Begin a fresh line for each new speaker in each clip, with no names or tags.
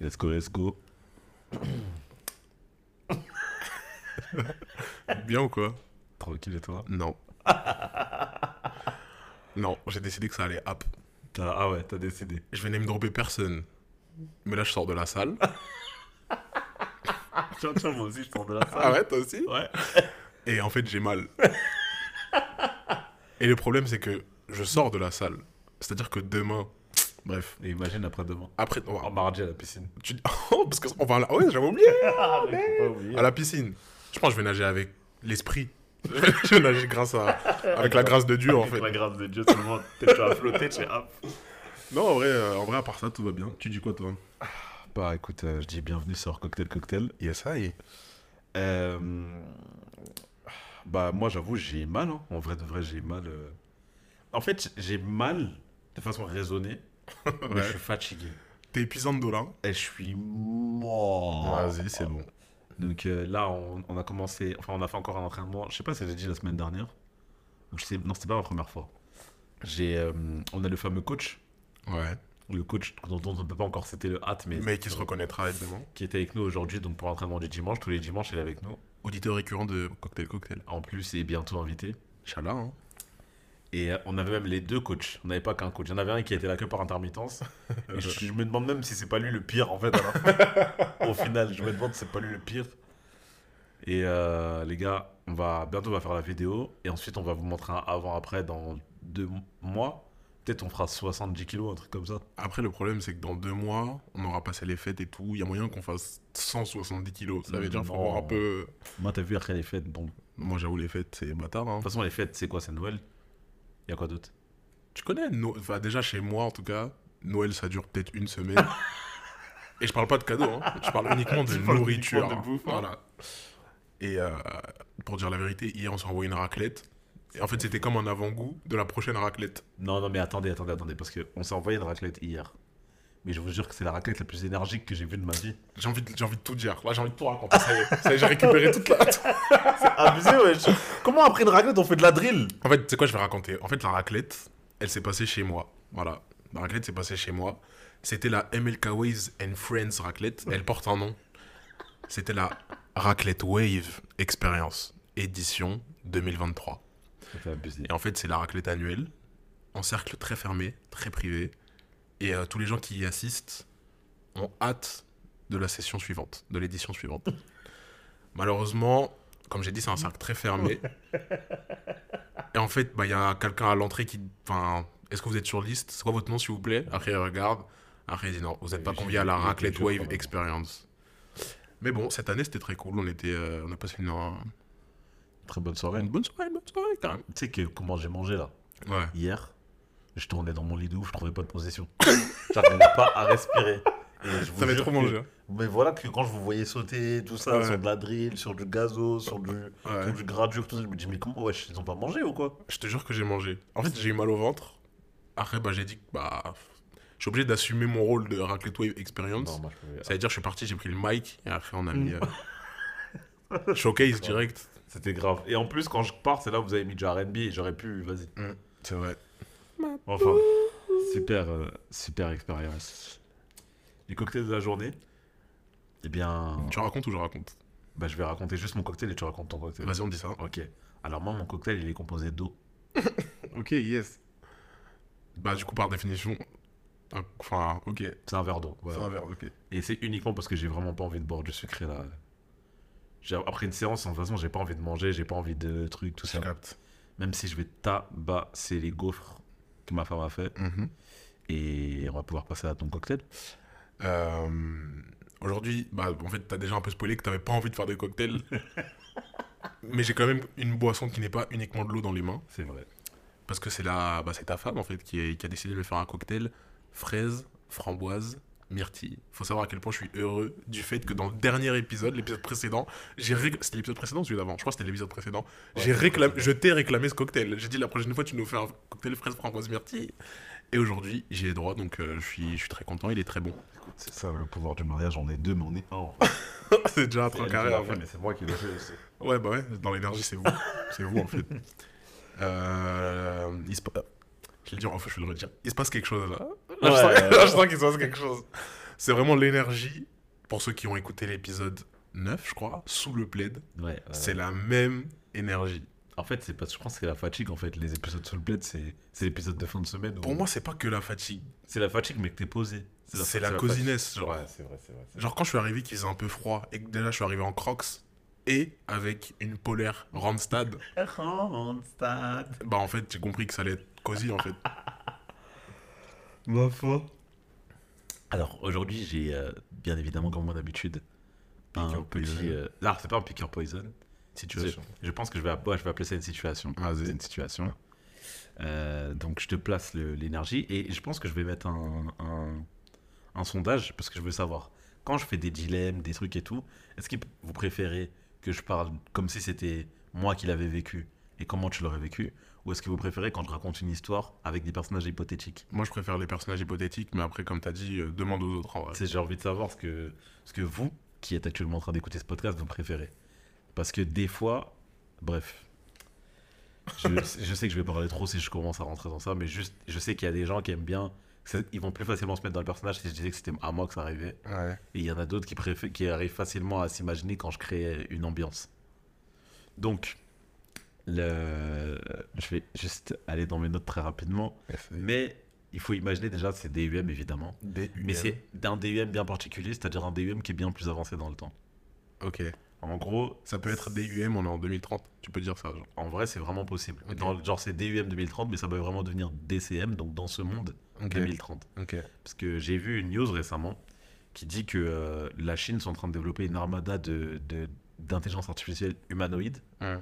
Let's go, let's go.
Bien ou quoi?
Tranquille et toi?
Non. non, j'ai décidé que ça allait up.
T'as- Ah ouais, t'as décidé.
Je vais name dropper personne. Mais là, je sors de la salle.
Tiens, tiens, moi aussi, je sors de la salle.
Ah ouais, toi aussi?
Ouais.
Et en fait, j'ai mal. Et le problème, c'est que je sors de la salle. C'est-à-dire que demain. Bref.
Et imagine après-demain.
Après. on va-
En mardi à la piscine.
tu- Oh, parce qu'on va à la... Ouais, j'avais oublié
Ah, oublier.
À la piscine. Je pense que je vais nager avec l'esprit. je vais nager grâce à... avec la grâce de Dieu, en
Avec
fait.
la grâce de Dieu, seulement, t'es tu vas flotter, tu es hop.
Non, en vrai, euh, en vrai, à part ça, tout va bien. Tu dis quoi, toi?
Bah écoute, euh, je dis bienvenue sur Cocktail Cocktail.
Yes, I.
Euh, Bah moi j'avoue j'ai mal, hein. en vrai de vrai j'ai mal. euh. En fait j'ai mal de façon raisonnée, mais je suis fatigué.
T'es épuisante de là
Et je suis mort.
Vas-y, c'est bon.
Donc euh, là on, on a commencé, enfin on a fait encore un entraînement, je sais pas si j'ai dit la semaine dernière. Ou je sais, non c'était pas la première fois. J'ai, euh, on a le fameux coach,
Ouais.
le coach dont on ne peut pas encore citer le hâte, mais,
Mais qui se reconnaîtra demain.
qui était avec nous aujourd'hui donc pour l'entraînement du dimanche, tous les dimanches il est avec nous.
Auditeur récurrent de Cocktail Cocktail.
En plus il est bientôt invité.
Inch'Allah, hein.
Et euh, on avait même les deux coachs. On n'avait pas qu'un coach. Il y en avait un qui était là que par intermittence. Et je, je me demande même si c'est pas lui le pire en fait. Au final, je me demande si c'est pas lui le pire. Et euh, les gars, on va bientôt on va faire la vidéo et ensuite on va vous montrer un avant-après dans deux mois. Peut-être on fera 70 kilos, un truc comme ça.
Après, le problème, c'est que dans deux mois, on aura passé les fêtes et tout. Il y a moyen qu'on fasse 170 kilos. Ça veut dire qu'il faut
Non.
voir un peu.
Moi, t'as vu après les fêtes. Bon, de
Moi, j'avoue, les fêtes, c'est bâtard. Hein.
toute façon, les fêtes, c'est quoi? C'est Noël? Il y a quoi d'autre?
Tu connais, No- enfin, déjà chez moi en tout cas, Noël ça dure peut-être une semaine. et je parle pas de cadeaux, hein. je parle uniquement de nourriture.
uniquement de bouffe, hein.
Voilà. Et euh, pour dire la vérité, hier on s'est envoyé une raclette. Et en fait, c'était comme un avant-goût de la prochaine raclette.
Non, non, mais attendez, attendez, attendez. Parce qu'on s'est envoyé une raclette hier. Mais je vous jure que c'est la raclette la plus énergique que j'ai vue de ma vie.
J'ai envie, de- j'ai envie de tout dire. Là, j'ai envie de tout raconter. Ça y est, ça y est, j'ai récupéré toute la.
Abusé, wesh. Comment après une raclette on fait de la drill
En fait, c'est quoi, je vais raconter. En fait, la raclette, elle s'est passée chez moi. Voilà. La raclette s'est passée chez moi. C'était la MLK Waves and Friends raclette. Elle porte un nom. C'était la Raclette Wave Experience, édition 2023.
fait abusé.
Et en fait, c'est la raclette annuelle, en cercle très fermé, très privé. Et euh, tous les gens qui y assistent ont hâte de la session suivante, de l'édition suivante. Malheureusement, comme j'ai dit, c'est un cercle très fermé. Et en fait, bah, il y a quelqu'un à l'entrée qui. Enfin, est-ce que vous êtes sur liste? C'est quoi votre nom, s'il vous plaît? Après, il regarde. Après, il dit non, vous n'êtes pas convié à la raclette Wave Experience. Mais bon, cette année, c'était très cool. On, était, euh, on a passé une, un-
Très bonne soirée.
une bonne soirée, une bonne soirée quand même.
Tu sais que comment j'ai mangé là
Ouais.
Hier, je tournais dans mon lit de ouf, je trouvais pas de position. J'arrivais pas à respirer. Et je vous
Ça
jure
trop mangé. hein.
Mais voilà que quand je vous voyais sauter, tout ça,
Ouais.
sur de la drill, sur du gazo, sur du,
Ouais.
sur du tout ça, je me dis, mais comment, wesh, ils ont pas mangé ou quoi?
Je te jure que j'ai mangé. En fait, j'ai eu mal au ventre. Après, bah, j'ai dit que bah, je suis obligé d'assumer mon rôle de Raclette Wave Experience. Ça veut dire que je suis parti, j'ai pris le mic et après on a mis euh, showcase direct.
C'était grave. Et en plus, quand je pars, c'est là où vous avez mis du RB et j'aurais pu, vas-y.
C'est vrai.
Enfin, super, euh, super expérience. Les cocktails de la journée Eh bien,
Tu racontes ou je raconte?
bah, je vais raconter juste mon cocktail et tu racontes ton cocktail.
Vas-y, on dit ça.
Ok. Alors moi, mon cocktail, il est composé d'eau.
Ok, yes. Bah, du coup, par définition. Enfin, ok.
C'est un verre d'eau.
C'est un verre, ok.
Et c'est uniquement parce que j'ai vraiment pas envie de boire du sucré là. J'ai- Après une séance, de toute façon, j'ai pas envie de manger, j'ai pas envie de trucs, tout
Je
ça.
capte.
Même si je vais tabasser les gaufres que ma femme a fait.
Mhm.
Et on va pouvoir passer à ton cocktail.
Euh, Aujourd'hui, bah, en fait, t'as déjà un peu spoilé que t'avais pas envie de faire des cocktails. Mais j'ai quand même une boisson qui n'est pas uniquement de l'eau dans les mains.
C'est vrai.
Parce que c'est bah, c'est ta femme en fait qui, est- qui a décidé de faire un cocktail fraise, framboise, myrtille. Faut savoir à quel point je suis heureux du fait que dans le dernier épisode, l'épisode précédent, j'ai c'était l'épisode précédent ou celui d'avant? Je crois que c'était l'épisode précédent.
Ouais,
j'ai réclamé, je t'ai réclamé ce cocktail. J'ai dit la prochaine fois tu nous fais un cocktail fraise, framboise, myrtille. Et aujourd'hui j'y ai droit donc euh, je suis, je suis très content. Il est très bon.
C'est ça le pouvoir du mariage, on est deux, mais on est un.
c'est déjà un truc carré. en fait.
mais c'est moi qui le fais aussi.
Ouais, bah ouais, dans l'énergie, c'est vous. c'est vous, en fait. Euh, il se pa- Je vais le dire, enfin, je vais le redire. Il se passe quelque chose là. Là, je sens,
ouais,
là, je sens qu'il se passe quelque chose. C'est vraiment l'énergie. Pour ceux qui ont écouté l'épisode 9, je crois, sous le plaid,
Ouais. ouais,
c'est
ouais.
la même énergie.
En fait, c'est pas. Je pense que c'est la fatigue. En fait, les épisodes sur le bled, c'est c'est l'épisode de fin de semaine. où-
Pour moi, c'est pas que la fatigue.
c'est la fatigue, mais que t'es posé.
C'est la
fatigue.
cosinesse. Genre,
Ouais, c'est vrai, c'est vrai.
genre, quand je suis arrivé, qu'il faisait un peu froid, et que déjà je suis arrivé en crocs, et avec une polaire Randstad.
Randstad.
bah en fait, j'ai compris que ça allait être cosy en fait.
Ma foi. Alors, aujourd'hui, j'ai euh, bien évidemment, comme moi d'habitude, un
Piqueur
petit.
poison.
euh, Non, c'est pas un piqueur poison. Si tu veux.
Situation.
Je pense que je vais, ouais, je vais appeler ça une situation.
Vas-y.
C'est une situation. Euh, donc, je te place le- l'énergie et je pense que je vais mettre un, un, un sondage parce que je veux savoir. Quand je fais des dilemmes, des trucs et tout, est-ce que vous préférez que je parle comme si c'était moi qui l'avais vécu et comment tu l'aurais vécu Ou est-ce que vous préférez quand je raconte une histoire avec des personnages hypothétiques?
Moi, je préfère les personnages hypothétiques, mais après, comme t'as dit, euh, demande aux autres.
Tu sais, J'ai envie de savoir ce que, ce que vous, qui êtes actuellement en train d'écouter ce podcast, vous préférez. Parce que des fois, bref, je, je sais que je vais parler trop si je commence à rentrer dans ça, mais juste, je sais qu'il y a des gens qui aiment bien, c'est- ils vont plus facilement se mettre dans le personnage si je disais que c'était à moi que ça arrivait.
Ouais.
Et il y en a d'autres qui, qui arrivent facilement à s'imaginer quand je crée une ambiance. Donc, le... je vais juste aller dans mes notes très rapidement. Mais il faut imaginer déjà, c'est DUM évidemment. Mais c'est d'un DUM bien particulier, c'est-à-dire un DUM qui est bien plus avancé dans le temps.
Ok.
En gros,
Ça peut être DUM, on est en 2030. Tu peux dire ça, genre.
en vrai, c'est vraiment possible. Dans, genre, c'est DUM 2030, mais ça peut vraiment devenir DCM, donc dans ce monde
Ok.
2030.
Ok.
Parce que j'ai vu une news récemment qui dit que euh, la Chine sont en train de développer une armada de, de- d'intelligence artificielle humanoïde
Ouais.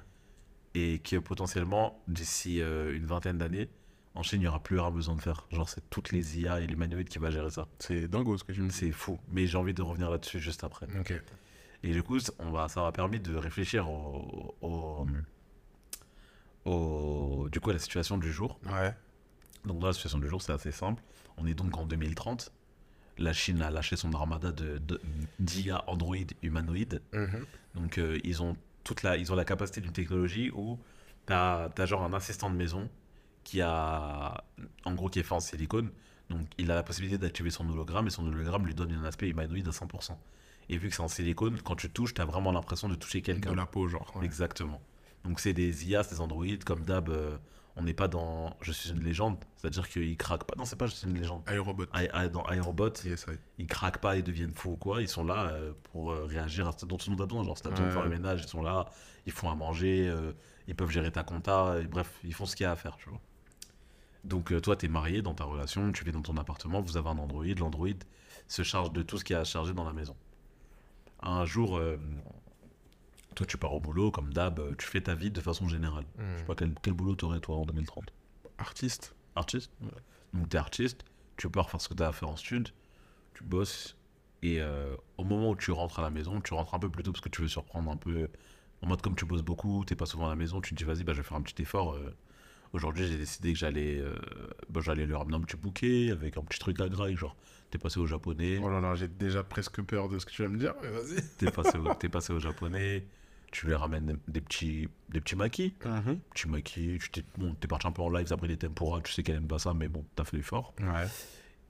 Et que potentiellement, d'ici euh, une vingtaine d'années, en Chine, il n'y aura plus rien besoin de faire. Genre, c'est toutes les IA et l'humanoïde qui va gérer ça.
C'est dingo ce que tu me dis.
C'est fou. Mais j'ai envie de revenir là-dessus juste après.
Ok.
Et du coup, on va, ça m'a permis de réfléchir au, au, au- du coup, à la situation du jour.
Ouais.
Donc, dans la situation du jour, c'est assez simple. On est donc en 2030. La Chine a lâché son armada de, de- d'IA Android humanoïde.
Mhm.
Donc, euh, ils, ont toute la, ils ont la capacité d'une technologie où tu as, genre un assistant de maison qui a, en gros, qui est fait en silicone. Donc, il a la possibilité d'activer son hologramme et son hologramme lui donne un aspect humanoïde à 100%. Et vu que c'est en silicone, quand tu touches, tu as vraiment l'impression de toucher quelqu'un.
De la peau, genre. ouais.
Exactement. Donc c'est des IA, des androïdes, comme d'hab, euh, on n'est pas dans Je suis une légende, c'est-à-dire qu'ils craquent pas. Non, c'est pas Je suis une légende.
Aérobot.
Dans iRobot,
Yes, I.
ils craquent pas et deviennent fous ou quoi, ils sont là euh, pour euh, réagir à ce dont tout le monde a besoin. Genre, si t'as besoin de faire le ménage, ils sont là, ils font à manger, euh, ils peuvent gérer ta compta, et bref, ils font ce qu'il y a à faire, tu vois. Donc toi, t'es marié dans ta relation, tu vis dans ton appartement, vous avez un Android, l'Android se charge de tout ce qu'il y a à charger dans la maison. Un jour, toi tu pars au boulot, comme d'hab, euh, tu fais ta vie de façon générale. Je sais pas quel, quel boulot t'aurais toi en 2030
Artiste.
Artiste Donc t'es artiste, tu pars faire ce que t'as à faire en stud, tu bosses, et euh, au moment où tu rentres à la maison, tu rentres un peu plus tôt parce que tu veux surprendre un peu, en mode comme tu bosses beaucoup, t'es pas souvent à la maison, tu te dis vas-y, bah, je vais faire un petit effort. euh. Aujourd'hui j'ai décidé que j'allais euh, bah, j'allais leur ramener un petit bouquet avec un petit truc à graille, genre t'es passé au japonais,
Oh là là, j'ai déjà presque peur de ce que tu vas me dire, mais vas-y.
t'es passé, au- t'es passé au japonais, tu lui ramènes des petits, des petits maquis. Petit maquis, tu t'es bon, t'es parti un peu en live après des tempura, tu sais qu'elle aime pas ça, mais bon, t'as fait l'effort.
Ouais.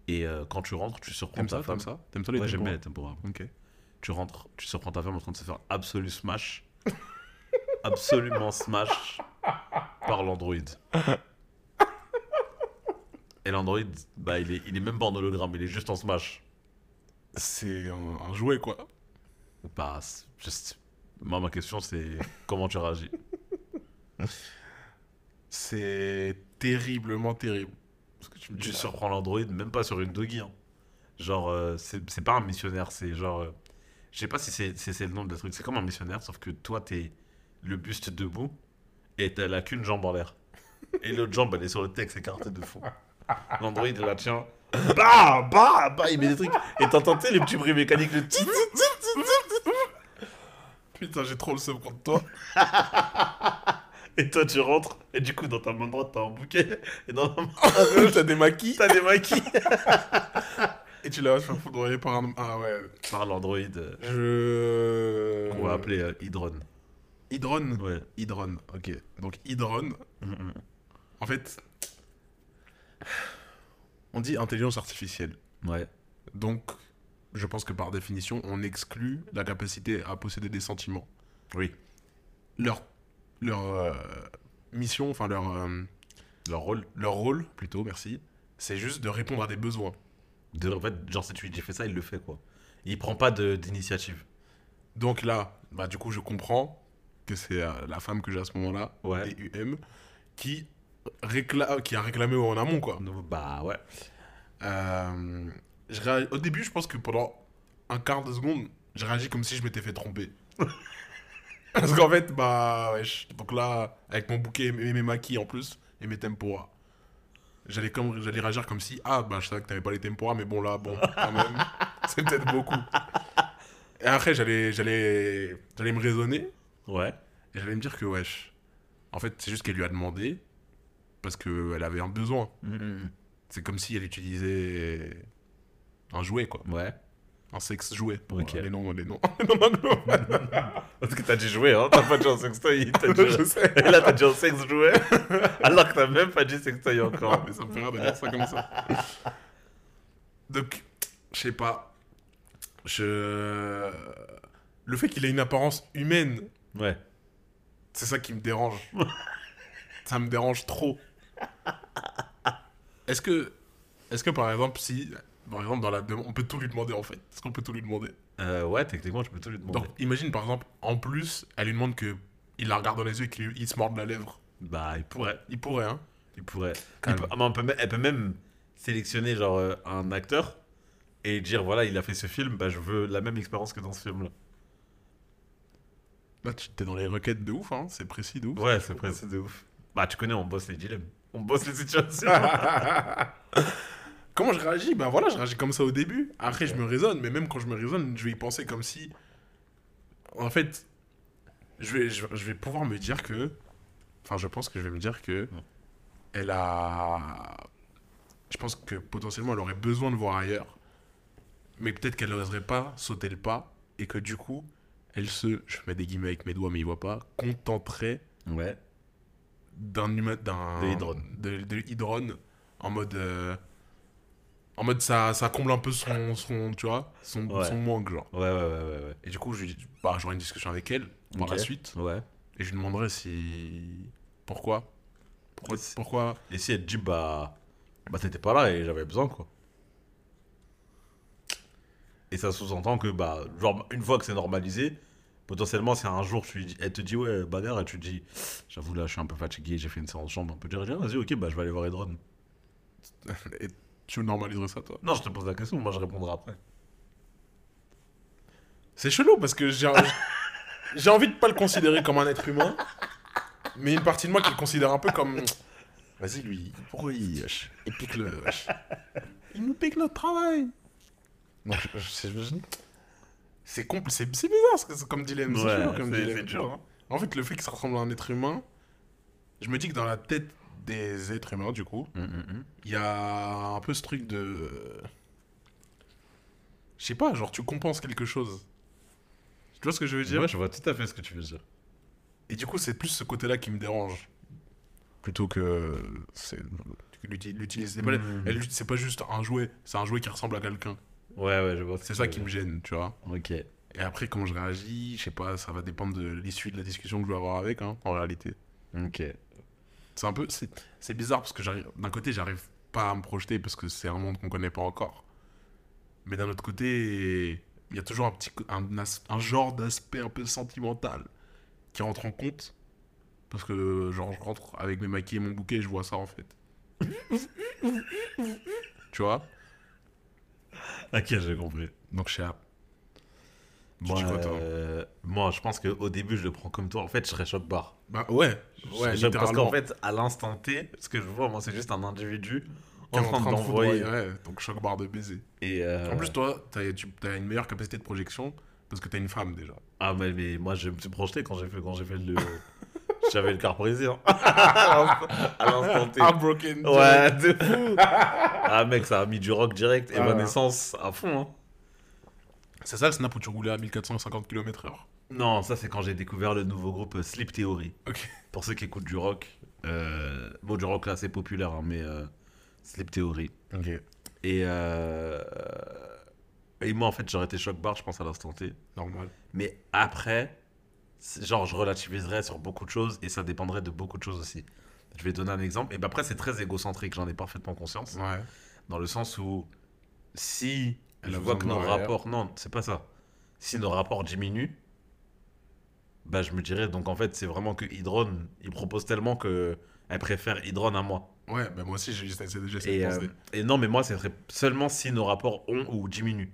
Et euh, quand tu rentres, tu surprends
T'aimes
ta
ça,
femme.
t'aimes ça? T'aimes ça les
Ouais, j'aime bien les tempura.
Ok.
Tu rentres, tu surprends ta femme en train de se faire absolu smash. absolument smash par l'Android. Et l'Android, bah, il est, il est même pas en hologramme, il est juste en smash.
C'est un, un jouet, quoi.
Bah, c'est juste... Moi, ma question, c'est comment tu réagis
C'est terriblement terrible. Ce que tu me
surprends l'Android, même pas sur une doggy. hein. Genre, euh, c'est pas un missionnaire, c'est genre. euh, je sais pas si c'est le nom de la truc. C'est comme un missionnaire, sauf que toi, t'es le buste debout et t'as la qu'une jambe en l'air. Et l'autre jambe, elle est sur le texte écarté de fond. L'Android, la tient. Bah, bah, bah, il met des trucs. Et t'entends, les petits bruits mécaniques, le tit, tit, tit, tit, tit.
Putain, j'ai trop le seum contre toi.
Et toi, tu rentres, et du coup, dans ta main droite, t'as un bouquet, et dans la main
T'as des maquis
t'as des maquis.
et tu la vas te faire foudroyer par un. Ah ouais.
Par l'Android, euh,
Je.
qu'on va appeler euh, Hydron.
Hydron?
Ouais.
Hydron, ok. Donc Hydron,
Mm,
en fait. On dit intelligence artificielle.
Ouais.
Donc, je pense que par définition, on exclut la capacité à posséder des sentiments.
Oui.
Leur, leur euh, mission, enfin leur, euh,
Leur rôle.
leur rôle, plutôt, merci, c'est juste de répondre à des besoins.
De, en fait, genre, si tu lui dis fais ça, il le fait, quoi. Il prend pas de- d'initiative.
Donc là, bah, du coup, je comprends que c'est euh, la femme que j'ai à ce moment-là,
Ouais.
DUM, qui, récla qui a réclamé en amont, quoi.
Bah ouais.
Euh, je Au début, je pense que pendant un quart de seconde, j'ai réagi comme si je m'étais fait tromper. Parce qu'en fait, bah, wesh. Donc là, avec mon bouquet et mes maquis en plus, et mes tempora, j'allais comme, j'allais réagir comme si, ah, bah, je savais que t'avais pas les tempora, mais bon, là, bon, quand même, c'est peut-être beaucoup. Et après, j'allais, j'allais, j'allais me raisonner,
Ouais.
et j'allais me dire que, wesh, en fait, c'est juste qu'elle lui a demandé, parce qu'elle avait un besoin. C'est comme si elle utilisait un jouet, quoi.
Ouais.
Un sexe jouet. Pour
Ok.
euh, les noms, les noms. les noms anglo.
Parce que t'as dit jouer, hein. T'as pas dit en sextoy. T'as dit...
Je sais.
Et là, t'as dit en sexe jouet. Alors que t'as même pas dit sextoy encore.
mais ça me fait rire de dire ça comme ça. Donc, je sais pas. Je. Le fait qu'il ait une apparence humaine,
Ouais.
c'est ça qui me dérange. ça me dérange trop. Est-ce que. Est-ce que par exemple, si. Par exemple, dans la on peut tout lui demander en fait. Est-ce qu'on peut tout lui demander?
Euh, ouais, techniquement, je peux tout lui demander.
Donc, imagine par exemple, en plus, elle lui demande que il la regarde dans les yeux et qu'il il se morde la lèvre.
Bah, il pourrait.
Il pourrait, hein.
Il pourrait.
Calme.
Il peut- ah, mais on peut même- elle peut même sélectionner genre euh, un acteur et dire voilà, il a fait ce film, bah je veux la même expérience que dans ce film-là.
Là, tu t'es dans les requêtes de ouf, hein. C'est précis de ouf.
Ouais, c'est précis de ouf. Bah, tu connais, on bosse les dilemmes. On bosse les situations.
Comment je réagis? Ben voilà, je réagis comme ça au début. Après, je me raisonne, mais même quand je me raisonne, je vais y penser comme si. En fait, je vais, je, je vais pouvoir me dire que. Enfin, je pense que je vais me dire que. Elle a. Je pense que potentiellement, elle aurait besoin de voir ailleurs. Mais peut-être qu'elle n'oserait pas sauter le pas. Et que du coup, elle se. Je mets des guillemets avec mes doigts, mais ils voient pas. Contenterait
ouais.
d'un humain d'un
De hydrone.
de, de en mode euh, en mode ça ça comble un peu son son tu vois son,
Ouais.
son manque genre
Ouais, ouais, ouais, ouais. ouais.
et du coup je lui dis- bah j'aurai une discussion avec elle par la suite
Ouais.
et je lui demanderai si pourquoi? Pourquoi,
Si-
pourquoi?
Et si elle te dit bah. Bah, t'étais pas là et j'avais besoin, quoi. Et ça sous-entend que, bah, genre, une fois que c'est normalisé, potentiellement, si un jour tu dis, elle te dit, ouais, bagarre, et tu te dis, j'avoue, là, je suis un peu fatigué, j'ai fait une séance chambre, on peut dire, Ah, vas-y, ok, bah, je vais aller voir Edron.
tu normaliserais ça toi
Non, je te pose la question, moi, je répondrai après.
c'est chelou parce que j'ai j'ai envie de pas le considérer comme un être humain mais une partie de moi qui le considère un peu comme vas-y lui pourquoi il il pique le il nous pique notre travail non, je- je- c'est je- c'est compl- c'est c'est bizarre ce que- c'est comme dilemme c'est
Ouais,
comme
c'est-
dilemme.
c'est dur, hein.
en fait le fait qu'il se ressemble à un être humain je me dis que dans la tête des êtres humains du coup il y a un peu ce truc de je sais pas genre tu compenses quelque chose tu vois ce que je veux dire?
Ouais, je vois tout à fait ce que tu veux dire.
et du coup, c'est plus ce côté-là qui me dérange. Plutôt que. c'est l'uti- L'utiliser. Elle- c'est pas juste un jouet, c'est un jouet qui ressemble à quelqu'un.
Ouais, ouais, je vois.
C'est ça qui me gêne, tu vois.
Ok.
Et après, comment je réagis, je sais pas, ça va dépendre de l'issue de la discussion que je vais avoir avec, hein, en réalité.
Ok.
C'est un peu. C'est bizarre parce que. D'un côté, j'arrive pas à me projeter parce que c'est un monde qu'on connaît pas encore. Mais d'un autre côté, il y a toujours un petit. Un, as- un genre d'aspect un peu sentimental qui rentre en compte. Parce que, genre, je rentre avec mes maquis et mon bouquet et je vois ça en fait. tu vois?
Ok, j'ai compris.
Donc, je ah, Tu
Moi,
dis quoi, toi
euh, moi, je pense qu'au début, je le prends comme toi. En fait, je serais choc barre.
Bah, ouais. Ouais,
parce qu'en fait, à l'instant T, ce que je vois, moi, c'est juste un individu en train
de
d'envoyer.
foudroyer, ouais, donc choc barre de baiser.
Et euh,
En plus, toi, t'as tu as une meilleure capacité de projection parce que t'as une femme déjà.
ah mais, mais moi, je me suis projeté quand j'ai fait quand fait le. J'avais le car brisé. hein. à l'instant- T.
broken.
Ouais, de fou. ah mec, ça a mis du rock direct.
Ah.
Evanescence à fond. Hein.
C'est ça le snap où tu roulais à 1450 km/h.
Non, ça c'est quand j'ai découvert le nouveau groupe euh, Sleep Theory. Pour ceux qui écoutent du rock, euh, bon du rock là assez populaire, hein, mais euh, Sleep Theory.
Ok.
Et euh, Et moi, en fait, j'aurais été choc bar, je pense, à l'instant T.
Normal.
Mais après, c'est- genre, je relativiserais sur beaucoup de choses et ça dépendrait de beaucoup de choses aussi. Je vais donner un exemple. Et ben après, c'est très égocentrique, j'en ai parfaitement conscience.
Ouais.
Dans le sens où, si je vois que nos rapports. Non, c'est pas ça. Si nos rapports diminuent, bah, je me dirais, donc en fait, c'est vraiment que Hydron, il propose tellement que elle préfère Hydron à moi.
Ouais, bah moi aussi, j'ai j'essaie j'essaie
Et,
de
euh, et non, mais moi, ce serait seulement si nos rapports ont ou diminuent.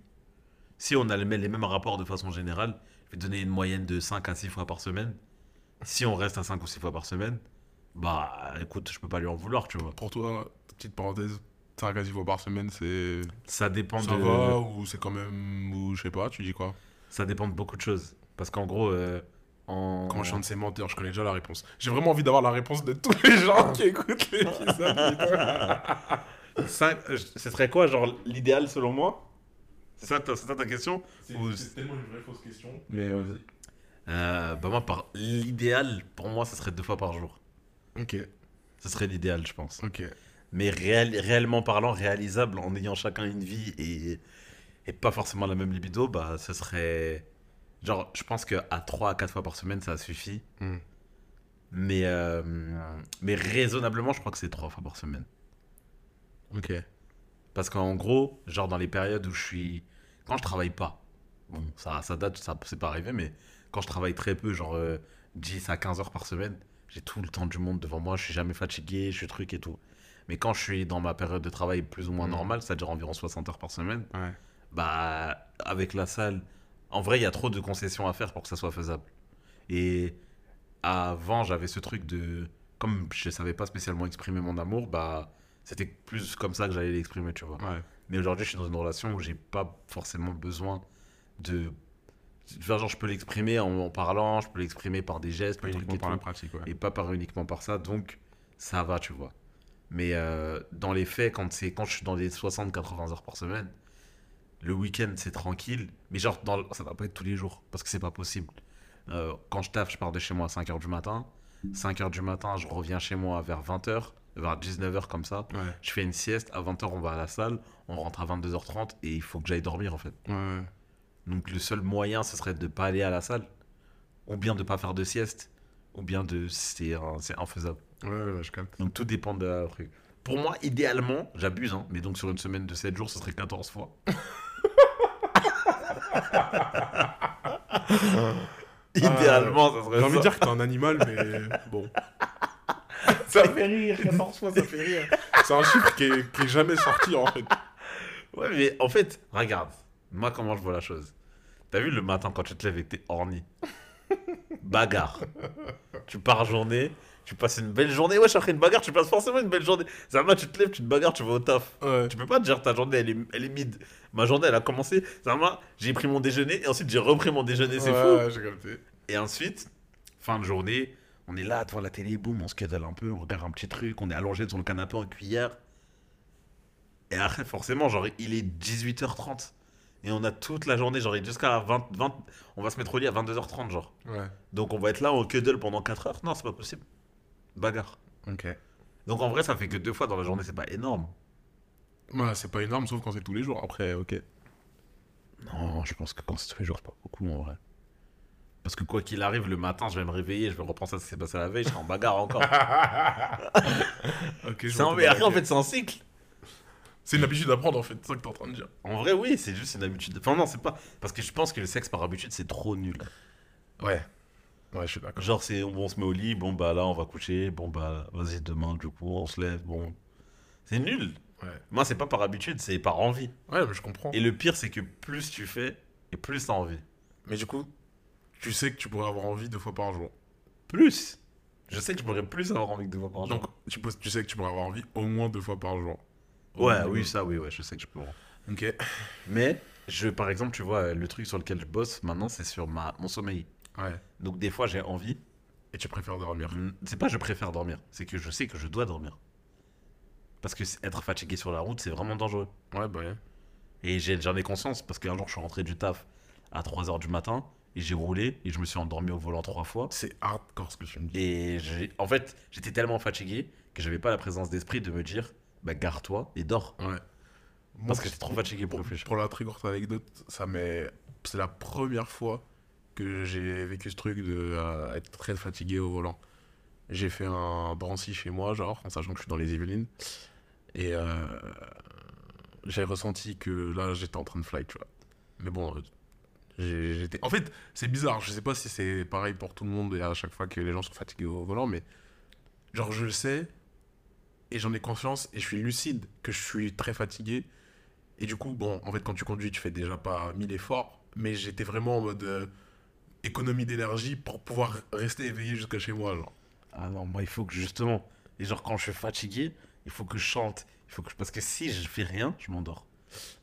Si on a les mêmes les mêmes rapports de façon générale, je vais donner une moyenne de 5 à 6 fois par semaine. Si on reste à 5 ou 6 fois par semaine, bah écoute, je peux pas lui en vouloir, tu vois.
Pour toi, petite parenthèse, 5 à 6 fois par semaine, c'est.
Ça dépend
Ça
de
va ou c'est quand même. Ou je sais pas, tu dis quoi?
Ça dépend de beaucoup de choses. Parce qu'en gros, euh, en...
Quand je chante ces menteurs, je connais déjà la réponse. J'ai vraiment envie d'avoir la réponse de tous les gens qui écoutent l'épisode.
Cinq- euh, ce serait quoi, genre, l'idéal selon moi? C'est ça, ta- c'est ça ta question? Ou-
tellement une vraie fausse question.
Mais euh, Bah moi, par l'idéal, pour moi, ce serait deux fois par jour.
Ok,
Ce serait l'idéal, je pense.
ok.
Mais réel- réellement parlant, réalisable, en ayant chacun une vie et, et pas forcément la même libido, bah ce serait... Genre, je pense qu'à 3 à 4 fois par semaine, ça suffit.
Hmm.
Mais, euh, mais raisonnablement, je crois que c'est 3 fois par semaine.
Ok.
Parce qu'en gros, genre dans les périodes où je suis. Quand je travaille pas, bon, ça, ça date, ça c'est pas arrivé, mais quand je travaille très peu, genre euh, 10 à 15 heures par semaine, j'ai tout le temps du monde devant moi, je suis jamais fatigué, je suis truc et tout. Mais quand je suis dans ma période de travail plus ou moins
Mhm.
normale, c'est-à-dire environ 60 heures par semaine,
Ouais.
bah, avec la salle, en vrai, il y a trop de concessions à faire pour que ça soit faisable. Et avant, j'avais ce truc de. Comme je savais pas spécialement exprimer mon amour, bah, c'était plus comme ça que j'allais l'exprimer, tu vois.
Ouais.
Mais aujourd'hui, je suis dans une relation où j'ai pas forcément besoin de. Enfin, genre, je peux l'exprimer en, en parlant, je peux l'exprimer par des gestes,
Pas
par trucs et
par la
tout,
pratique, ouais.
et pas par uniquement par ça, donc ça va, tu vois. Mais euh, dans les faits, quand, c'est, quand je suis dans les 60-80 heures par semaine, le week-end c'est tranquille, mais genre dans, ça va pas être tous les jours, parce que c'est pas possible. Euh, quand je taffe, je pars de chez moi à 5h du matin. 5h du matin, je reviens chez moi vers 20h, vers 19h comme ça.
Ouais.
Je fais une sieste, à 20h on va à la salle, on rentre à 22h30 et il faut que j'aille dormir en fait.
Ouais.
Donc le seul moyen ce serait de pas aller à la salle, ou bien de pas faire de sieste, ou bien de... C'est, un- c'est infaisable.
Ouais, ouais, je capte.
Donc tout dépend de la truc. Pour moi, idéalement, j'abuse, hein, mais donc sur une semaine de 7 jours, ce serait 14 fois. idéalement, ça serait
J'ai envie de
ça.
dire que t'es un animal, mais bon.
Ça fait rire, 14 fois, ça fait rire.
C'est un chiffre qui est, qui est jamais sorti, en fait.
Ouais, mais en fait, regarde, moi comment je vois la chose. T'as vu le matin quand tu te lèves et que t'es orni Bagarre. Tu pars journée, tu passes une belle journée. Ouais, après une bagarre, tu passes forcément une belle journée. Ça va, tu te lèves, tu te bagarres, tu vas au taf.
Ouais.
Tu peux pas te dire ta journée elle est, elle est mid. Ma journée elle a commencé, ça va, j'ai pris mon déjeuner et ensuite j'ai repris mon déjeuner, c'est
ouais,
fou. Et ensuite, fin de journée, on est là devant la télé, boum, on se cadale un peu, on regarde un petit truc, on est allongé sur le canapé en cuillère. Et après, forcément, genre, il est 18h30. Et on a toute la journée, genre, jusqu'à 20, 20, on va se mettre au lit à 22h30, genre.
Ouais.
Donc on va être là en cuddle pendant 4 heures. Non, c'est pas possible. Bagarre.
Ok.
Donc en vrai, ça fait que deux fois dans la journée, c'est pas énorme.
Ouais, c'est pas énorme, sauf quand c'est tous les jours. Après, ok.
Non, je pense que quand c'est tous les jours, c'est pas beaucoup en vrai. Parce que quoi qu'il arrive, le matin, je vais me réveiller, je vais repenser à ce qui s'est passé la veille, je serai en bagarre encore.
Ok, je
C'est
vois
en
bagarre.
fait, c'est un cycle.
C'est une habitude à prendre, en fait. C'est ça que t'es en train de dire.
En vrai, oui, c'est juste une habitude. Enfin, non, c'est pas. Parce que je pense que le sexe par habitude, c'est trop nul.
Ouais. Ouais, je suis d'accord.
Genre, c'est on se met au lit, bon, bah là, on va coucher, bon, bah vas-y, demain, du coup, on se lève, bon. C'est nul.
Ouais.
Moi, c'est pas par habitude, c'est par envie.
Ouais, mais je comprends.
Et le pire, c'est que plus tu fais, et plus t'as envie.
Mais du coup, tu sais que tu pourrais avoir envie deux fois par jour.
Plus Je sais que je pourrais plus avoir envie que deux fois par jour.
Donc, tu, peux- tu sais que tu pourrais avoir envie au moins deux fois par jour.
ouais, oui, ça, oui, ouais, je sais que je peux.
Ok.
Mais, je, par exemple, tu vois, le truc sur lequel je bosse maintenant, c'est sur ma, mon sommeil.
Ouais.
Donc, des fois, j'ai envie.
Et tu préfères dormir.
Mm, C'est pas je préfère dormir, c'est que je sais que je dois dormir. Parce que être fatigué sur la route, c'est vraiment dangereux.
Ouais, bah ouais.
Et j'ai- j'en ai conscience parce qu'un jour, je suis rentré du taf à 3h du matin et j'ai roulé et je me suis endormi au volant trois fois.
C'est hardcore ce que tu me dis.
Et en fait, j'étais tellement fatigué que j'avais pas la présence d'esprit de me dire bah, gare-toi et dors.
Ouais. Moi,
Parce que t'es trop fatigué pour réfléchir.
Pour la très courte anecdote, ça m'est... c'est la première fois que j'ai vécu ce truc de euh, être très fatigué au volant. J'ai fait un Drancy chez moi, genre, en sachant que je suis dans les Yvelines. Et euh, j'ai ressenti que là, j'étais en train de fly, tu vois. Mais bon, euh, j'étais... En fait, c'est bizarre. Je sais pas si c'est pareil pour tout le monde et à chaque fois que les gens sont fatigués au volant, mais genre, je le sais et j'en ai conscience et je suis lucide que je suis très fatigué. Et du coup, bon, en fait, quand tu conduis, tu fais déjà pas mille efforts, mais j'étais vraiment en mode euh, économie d'énergie pour pouvoir rester éveillé jusqu'à chez moi, genre.
Ah non, moi, il faut que justement. Et genre, quand je suis fatigué, il faut que je chante. Il faut que je- Parce que si je fais rien, je m'endors.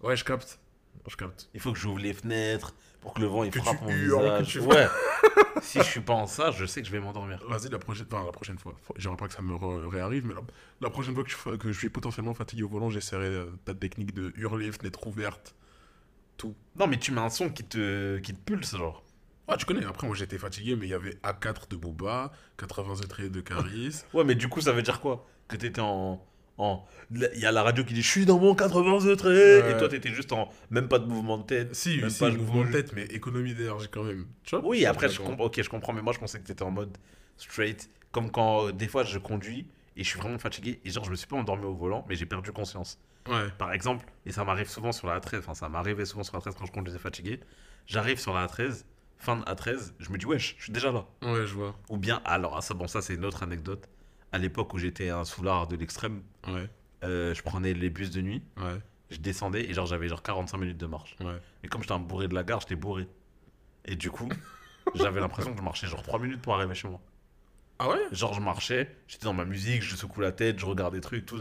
Ouais, je capte. Je capte.
Il faut que j'ouvre les fenêtres pour que le vent il
Que
frappe mon visage.
tu-
Ouais. si je suis pas en ça, je sais que je vais m'endormir.
Vas-y, la prochaine, enfin, la prochaine fois. J'aimerais pas que ça me réarrive, mais la, la prochaine fois que je, que je suis potentiellement fatigué au volant, j'essaierai euh, ta technique de hurler, fenêtre ouverte.
Non, mais tu mets un son qui te, qui te pulse, genre.
Ah, tu connais, après, moi j'étais fatigué, mais il y avait A4 de Booba, 80 traits de Caris.
Ouais, mais du coup, ça veut dire quoi? Que t'étais en. en... Il y a la radio qui dit Je suis dans mon 80 traits
Ouais.
Et toi, t'étais juste en. Même pas de mouvement de tête.
si,
même
si,
pas
mouvement de tête, mais économie d'énergie quand même. Tu vois?
Oui, après, je comprends. Ok, je comprends, mais moi, je pensais que t'étais en mode straight. Comme quand, euh, des fois, je conduis et je suis vraiment fatigué. Et genre, je me suis pas endormi au volant, mais j'ai perdu conscience.
Ouais.
Par exemple, et ça m'arrive souvent sur la A13, enfin, ça m'arrivait souvent sur la A13 quand je conduisais fatigué. J'arrive sur la A13, fin de A13, je me dis, wesh, je suis déjà là.
Ouais, je vois.
Ou bien, alors, ah, ça, bon, ça, c'est une autre anecdote. À l'époque où j'étais un soulard de l'extrême,
Ouais,
euh, je prenais les bus de nuit,
ouais,
je descendais et genre, j'avais genre 45 minutes de marche.
ouais.
Et comme j'étais un bourré de la gare, j'étais bourré. Et du coup, j'avais l'impression que je marchais genre 3 minutes pour arriver chez moi.
Ah ouais?
Genre, je marchais, j'étais dans ma musique, je secoue la tête, je regarde des trucs, tout.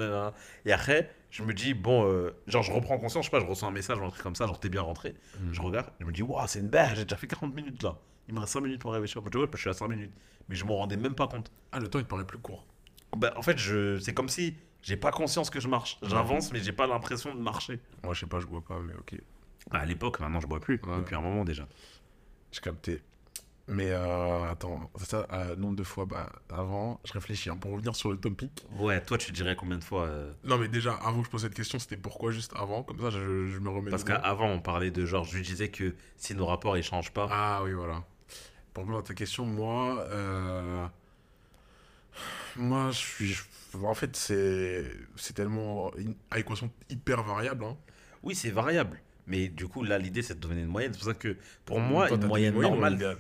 Et après, je me dis, bon, euh, genre, je reprends conscience, je sais pas, je reçois un message un truc comme ça, genre, t'es bien rentré. Je regarde, je me dis, waouh, c'est une belle, j'ai déjà fait 40 minutes là. Il me reste 5 minutes pour arriver chez moi. Je ouais, je suis à 5 minutes. Mais je m'en rendais même pas compte.
Ah, le temps il te paraît plus court.
Bah, en fait, je... c'est comme si j'ai pas conscience que je marche. J'avance, mais j'ai pas l'impression de marcher.
Moi, je sais pas, je bois pas, mais ok.
Bah, à l'époque, maintenant, je bois plus.
Ouais.
Depuis un moment déjà.
J'ai capté. Mais euh, attends, c'est ça, euh, nombre de fois, bah, avant, je réfléchis, hein, pour revenir sur le topic.
Ouais, toi, tu dirais combien de fois euh,
Non, mais déjà, avant que je pose cette question, c'était pourquoi juste avant? Comme ça, je, je me remets
Parce qu'avant, on parlait de genre, je disais que si nos rapports ils changent pas.
Ah oui, voilà. Pour répondre à ta question, moi, euh, moi, je suis, en fait, c'est, c'est tellement à équation hyper variable. Hein.
Oui, c'est variable. Mais du coup, là, l'idée, c'est de donner une moyenne. C'est pour ça que pour moi,
Toi,
une moyenne normale.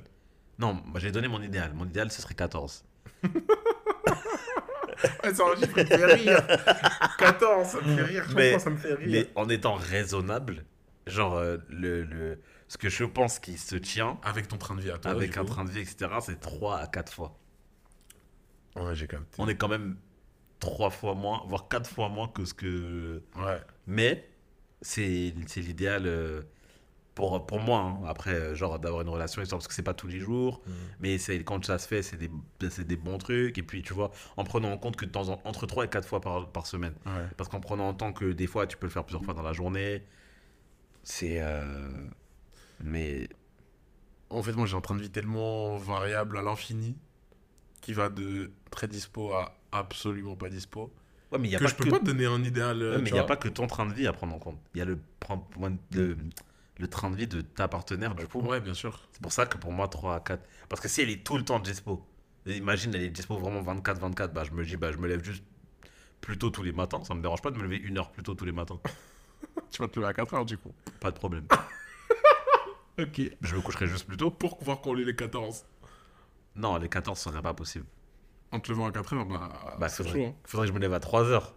Non, moi, j'ai donné mon idéal. Mon idéal, ce serait 14.
Ouais, qui me fait rire. 14, ça me fait rire.
Mais-
ça me fait rire.
Mais en étant raisonnable, genre, euh, le, le, ce que je pense qui se tient
Avec ton train de vie à toi.
avec
du
un
coup.
train de vie, etc., c'est 3 à 4 fois.
Ouais, j'ai capté.
On est quand même 3 fois moins, voire 4 fois moins que ce que.
Ouais.
Mais c'est c'est l'idéal euh, pour, pour moi. hein. Après, euh, genre d'avoir une relation, histoire, parce que c'est pas tous les jours.
Mm.
Mais c'est quand ça se fait, c'est des, des bons trucs. Et puis, tu vois, en prenant en compte que de temps en entre 3 et 4 fois par, par semaine.
Ouais.
Parce qu'en prenant en temps que des fois, tu peux le faire plusieurs fois dans la journée. C'est. euh, Mais.
En fait, moi, j'ai un train de vie tellement variable à l'infini qui va de très dispo à absolument pas dispo.
Ouais, mais n'y a
que
pas
je peux
que.
pas te donner un idéal. euh,
Ouais, mais il n'y a pas que ton train de vie à prendre en compte. Il y a le, le train de vie de ta partenaire, du coup.
Ouais, bien sûr.
C'est pour ça que pour moi, 3 à 4. Parce que si elle est tout le temps dispo, imagine, elle est dispo vraiment 24-24, bah, je me dis, bah, je me lève juste plus tôt tous les matins. Ça me dérange pas de me lever une heure plus tôt tous les matins.
Tu vas te lever à 4 heures du coup.
Pas de problème.
Ok.
Je me coucherai juste plus tôt.
Pour pouvoir coller les 14.
Non, les 14 serait pas possible.
En te levant à 4 heures, bah,
Bah,
c'est
faudrait,
chaud. Hein.
faudrait que je me lève à 3 heures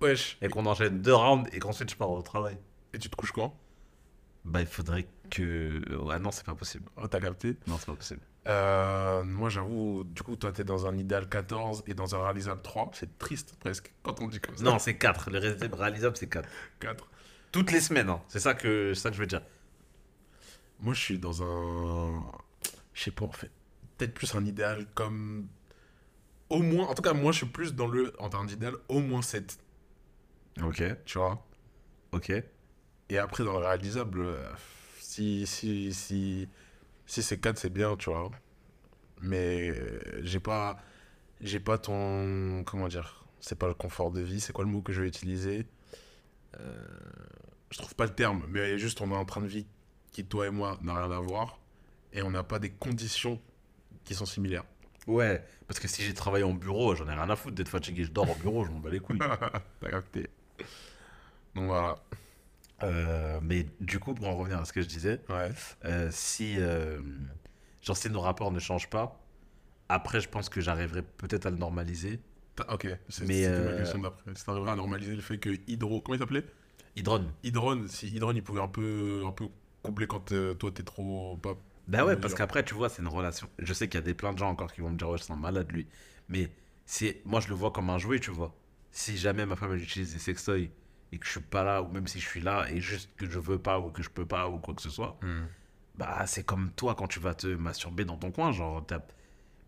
Wesh.
et qu'on enchaîne deux rounds et qu'ensuite je pars au travail.
Et tu te couches quand?
Bah, il faudrait que. Ah non, c'est pas possible.
Oh, T'as capté
Non, c'est pas possible.
Euh, Moi, j'avoue, du coup, toi, t'es dans un idéal 14 et dans un réalisable 3. C'est triste presque quand on dit comme ça.
Non, c'est 4. Le ré- réalisable, c'est 4.
4.
Toutes les semaines, hein. c'est ça, que, c'est ça que je veux dire.
Moi, je suis dans un. Je sais pas, en fait. Peut-être plus un idéal comme. Au moins. En tout cas, moi, je suis plus dans le. En termes d'idéal, au moins 7.
Ok,
Tu vois?
Ok.
Et après, dans le réalisable, euh, si, si, si, si c'est 4, c'est bien, tu vois. Mais euh, j'ai pas, j'ai pas ton, comment dire, c'est pas le confort de vie, c'est quoi le mot que je vais utiliser Euh, Je trouve pas le terme, mais juste on a un train de vie qui, toi et moi, n'a rien à voir. Et on n'a pas des conditions qui sont similaires.
Ouais, parce que si j'ai travaillé en bureau, j'en ai rien à foutre d'être fatigué. Je dors au bureau, je m'en bats les couilles.
T'as capté. Donc voilà.
Euh, mais du coup, pour en revenir à ce que je disais,
Ouais.
euh, si, euh, genre, si nos rapports ne changent pas, après, je pense que j'arriverai peut-être à le normaliser.
Ok, c'est ma
euh,
question d'après. Si t'arriverais à normaliser le fait que Hydro. Comment il s'appelait?
Hydron.
Hydron, si Hydron il pouvait un peu, un peu combler quand toi t'es trop. Pas...
Bah ouais, parce qu'après, tu vois, c'est une relation. Je sais qu'il y a des plein de gens encore qui vont me dire, ouais, je sens malade lui. Mais c'est, moi, je le vois comme un jouet, tu vois. Si jamais ma femme elle utilise des sextoys et que je suis pas là, ou même si je suis là et juste que je veux pas ou que je peux pas ou quoi que ce soit, bah c'est comme toi quand tu vas te masturber dans ton coin, genre.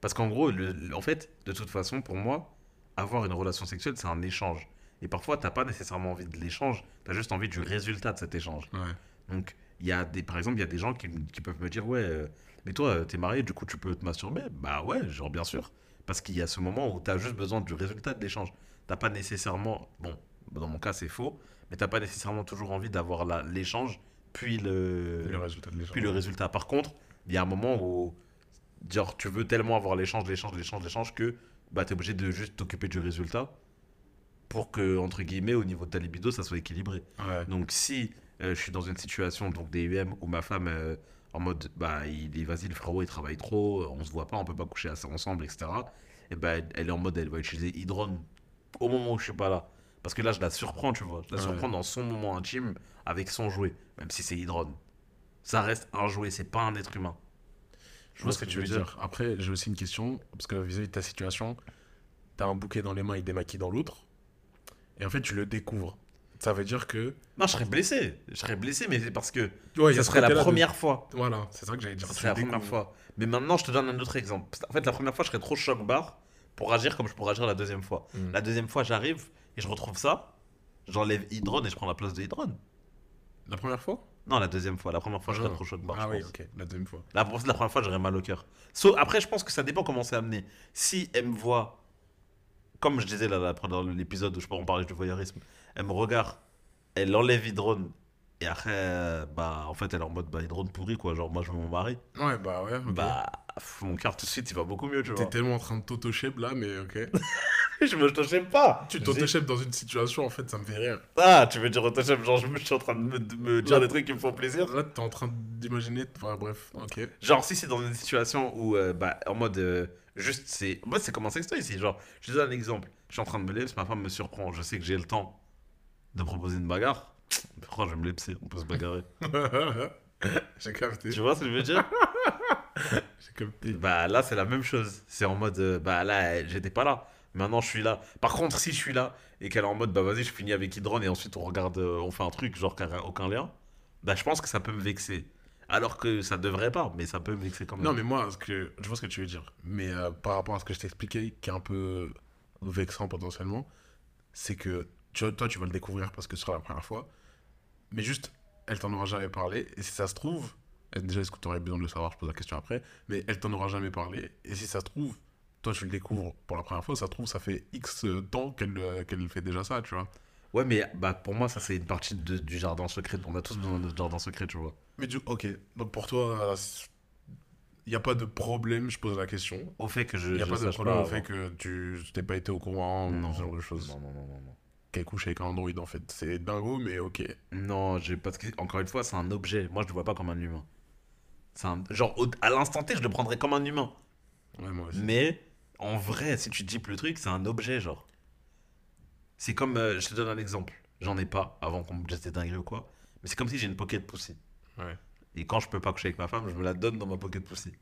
Parce qu'en gros, le- le- en fait, de toute façon, pour moi, avoir une relation sexuelle, c'est un échange. Et parfois, t'as pas nécessairement envie de l'échange, t'as juste envie du résultat de cet échange.
Ouais.
Donc, il y a des, par exemple, il y a des gens qui, qui peuvent me dire Ouais, euh, mais toi, euh, t'es marié, du coup, tu peux te masturber? Bah ouais, genre, bien sûr. Parce qu'il y a ce moment où t'as juste besoin du résultat de l'échange. T'as pas nécessairement, bon, dans mon cas, c'est faux, mais t'as pas nécessairement toujours envie d'avoir l'échange, puis le,
Le résultat de
puis le résultat. Par contre, il y a un moment où, genre, tu veux tellement avoir l'échange, l'échange, l'échange, l'échange que bah, t'es obligé de juste t'occuper du résultat pour que, entre guillemets, au niveau de ta libido, ça soit équilibré.
Ouais.
Donc si euh, je suis dans une situation donc des UM où ma femme euh, en mode bah il vas-y le frérot il travaille trop, on se voit pas, on peut pas coucher assez ensemble etc. Et ben elle est en mode elle va utiliser Hydron au moment où je suis pas là. Parce que là je la surprends tu vois, je la surprends dans son moment intime avec son jouet, même si c'est Hydron. Ça reste un jouet, c'est pas un être humain.
Je vois ce que tu veux dire. Après, j'ai aussi une question, parce que vis-à-vis de ta situation, t'as un bouquet dans les mains et des maquis dans l'autre, et en fait, tu le découvres. Ça veut dire que.
Non, je serais blessé. Je serais blessé, mais c'est parce que
Ouais, il
ça serait la
de-
première fois.
Voilà, c'est ça que j'allais dire.
Serait la première fois. Mais maintenant, je te donne un autre exemple. En fait, la première fois, je serais trop choc barre pour agir comme je pourrais agir la deuxième fois.
Mm.
La deuxième fois, j'arrive et je retrouve ça. J'enlève Hydron et je prends la place de Hydron.
La première fois?
Non, la deuxième fois. La première fois, je serais
Ah.
trop choc barre.
Ah
je
oui,
pense.
ok, la deuxième fois.
La, la première fois, j'aurais mal au cœur. So, après, je pense que ça dépend comment c'est amené. Si elle me voit, comme je disais là, là, dans l'épisode où je on parlait du voyeurisme, elle me regarde, elle enlève Hydron. Et après, euh, bah, en fait, elle est en mode bah, pourri, quoi. Genre, moi, je veux mon mari.
Ouais, bah ouais.
Bah, mon cœur tout de suite, il va beaucoup mieux, tu
T'es
vois.
tellement en train de t'auto-shape là, mais ok.
je me t'aime pas.
tu t'auto-shape dans une situation, en fait, ça me fait rire.
Ah, tu veux dire autochef, genre je, me- je suis en train de me, de me dire
Là-
des trucs qui me font plaisir?
Là, t'es en train d'imaginer. Enfin, bref, ok.
Genre si c'est dans une situation où, euh, bah, en mode, euh, juste c'est... Moi c'est comme un sextoy ici, genre, je te donne un exemple. Je suis en train de me lever, ma femme me surprend, je sais que j'ai le temps de proposer une bagarre. Pourquoi je vais me laisser, on peut se bagarrer.
J'ai capté.
tu vois ce que je veux dire?
J'ai capté.
Bah là c'est la même chose. C'est en mode, euh, bah là j'étais pas là. Maintenant je suis là. Par contre si je suis là et qu'elle est en mode, bah vas-y je finis avec Hydron et ensuite on regarde, euh, on fait un truc genre qui n'a aucun lien. Bah je pense que ça peut me vexer. Alors que ça devrait pas, mais ça peut me vexer quand même.
Non, mais moi, ce que, je vois ce que tu veux dire. Mais euh, par rapport à ce que je t'ai expliqué, qui est un peu vexant potentiellement, c'est que tu toi, tu vas le découvrir parce que ce sera la première fois. Mais juste, elle t'en aura jamais parlé. Et si ça se trouve, déjà, est-ce que tu aurais besoin de le savoir? Je pose la question après. Mais elle t'en aura jamais parlé. Et si ça se trouve, toi, tu le découvres pour la première fois, ça trouve, ça fait X temps qu'elle euh, qu'elle fait déjà ça, tu vois.
Ouais, mais bah, pour moi, ça, c'est une partie de- du jardin secret. On a tous besoin de jardin secret, tu vois.
Mais du ok. Donc pour toi, il n'y a pas de problème, je pose la question.
Au fait que je.
Il n'y a
je
pas de
sache
problème au
avant.
fait que tu t'es pas été au courant
Non.
ce genre de choses.
Non, non, non, non. non.
Qu'elle couche avec un android en fait. C'est dingo, mais ok.
Non, j'ai parce que encore une fois, c'est un objet. Moi, je le vois pas comme un humain. C'est un genre au- à l'instant T, je le prendrais comme un humain.
Ouais, moi aussi.
Mais en vrai, si tu dis le truc, c'est un objet, genre. C'est comme, euh, je te donne un exemple. J'en ai pas avant qu'on me dise des dingueries ou quoi. Mais c'est comme si j'ai une pocket pussy.
Ouais.
Et quand je peux pas coucher avec ma femme, je me la donne dans ma pocket pussy.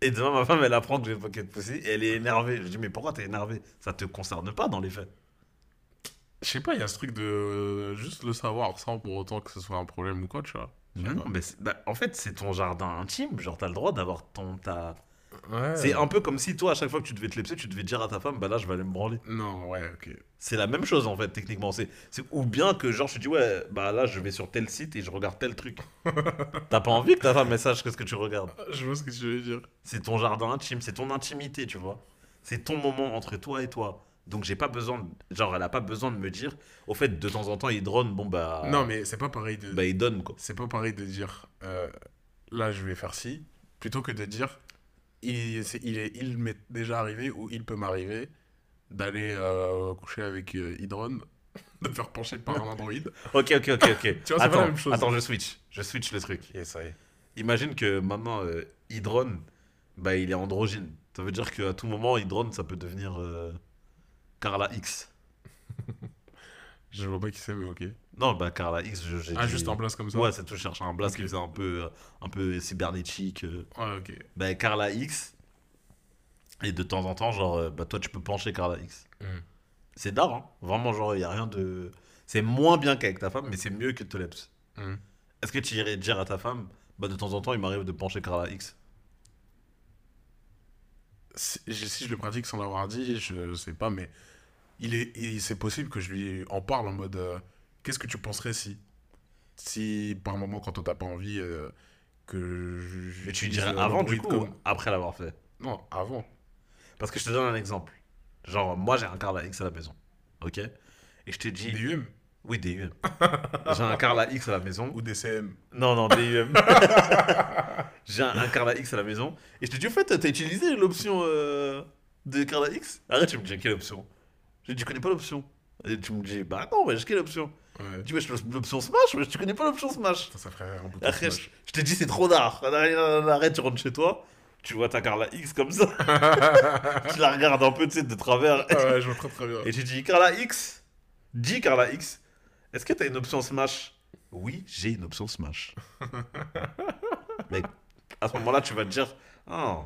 Et demain, ma femme, elle apprend que j'ai une pocket pussy et elle est énervée. Je dis, mais pourquoi t'es énervé Ça te concerne pas dans les faits.
Je sais pas, il y a ce truc de euh, juste le savoir sans pour autant que ce soit un problème ou quoi, tu vois.
Non,
pas.
mais bah, en fait, c'est ton jardin intime. Genre, t'as le droit d'avoir ton. Ta...
Ouais.
C'est un peu comme si toi, à chaque fois que tu devais te léper, tu devais dire à ta femme, bah là, je vais aller me branler.
Non, ouais, ok.
C'est la même chose en fait, techniquement. C'est, c'est- Ou bien que genre, je te dis, ouais, bah là, je vais sur tel site et je regarde tel truc. T'as pas envie que ta femme sache qu'est-ce que tu regardes.
Je vois ce que tu veux dire.
C'est ton jardin intime, c'est ton intimité, tu vois. C'est ton moment entre toi et toi. Donc j'ai pas besoin, de- genre elle a pas besoin de me dire, au fait de temps en temps il drone, bon bah,
Non, mais c'est pas pareil de.
bah il donne quoi.
C'est pas pareil de dire euh, là je vais faire ci, plutôt que de dire il, il, est, il m'est déjà arrivé ou il peut m'arriver d'aller euh, coucher avec euh, Hydron, de me faire pencher par un android.
Ok ok ok ok.
Tu vois, c'est pas
attends,
la même chose.
attends je switch, je switch le truc.
Et ça y est.
Imagine que maintenant euh, Hydron, bah il est androgyne. Ça veut dire qu'à tout moment Hydron ça peut devenir euh, Carla X.
Je vois pas qui c'est, mais ok.
Non bah Carla X, je-
Ah,
dit-
juste en place comme ça
Ouais, c'est tout chercher un blast
Ok.
qui faisait un peu, euh, un peu cybernétique. euh.
Ouais, ok.
Bah, Carla X. Et de temps en temps, genre, euh, bah, toi, tu peux pencher Carla X.
Mm.
C'est d'art, hein. Vraiment, genre, il a rien de. C'est moins bien qu'avec ta femme, mais c'est mieux que laps.
Mm.
Est-ce que tu irais dire à ta femme, bah, de temps en temps, il m'arrive de pencher Carla X?
Si, je- si je le pratique sans l'avoir dit, je sais pas, mais il est, c'est possible que je lui en parle en mode euh, qu'est-ce que tu penserais si, si par moment quand on t'a pas envie euh, que je,
Mais tu dirais
un
avant, du coup,
comme-
ou après l'avoir fait
Non, avant.
Parce que je te donne un exemple. Genre, moi, j'ai un Carla X à la maison. Ok? Et je te dis.
DUM
Oui, DUM. j'ai un Carla X à la maison.
ou DCM.
Non, non, DUM. J'ai un, un Carla X à la maison. Et je te dis, au fait, t'as utilisé l'option euh, de Carla X? Arrête, tu me dis, quelle option? Je dis, tu connais pas l'option Et tu me dis, bah non, mais quelle option
Ouais.
Je dis, wesh, l'option Smash, wesh, tu connais pas l'option Smash
Ça, ça ferait un
Après, je,
Smash.
je te dis, c'est trop d'art. Arrête, tu rentres chez toi, tu vois ta Carla X comme ça. tu la regardes un peu, tu sais, de travers.
Ah ouais, je vois très très bien.
Et tu dis, Carla X, dis Carla X, est-ce que t'as une option Smash? Oui, j'ai une option Smash. Mais à ce moment-là, tu vas te dire, ah.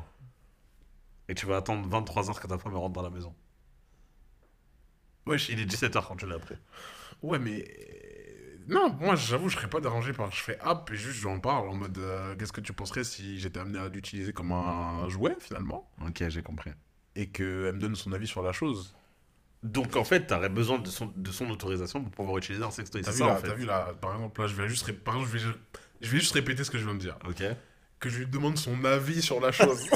Et tu vas attendre 23h que ta femme rentre dans la maison.
Wesh,
Il est 17h quand tu l'as appris.
Ouais, mais. euh, Non, moi j'avoue, je serais pas dérangé par. Je fais app et juste j'en parle en mode euh, qu'est-ce que tu penserais si j'étais amené à l'utiliser comme un jouet finalement?
Ok, j'ai compris.
et qu'elle me donne son avis sur la chose.
Donc en fait, t'aurais besoin de son, de son autorisation pour pouvoir utiliser un sextoy.
T'as vu,
ça
là,
en fait?
t'as vu là, par exemple, là je vais juste, ré- par exemple, je vais, je vais juste répéter ce que je viens de dire.
Ok.
Que je lui demande son avis sur la chose.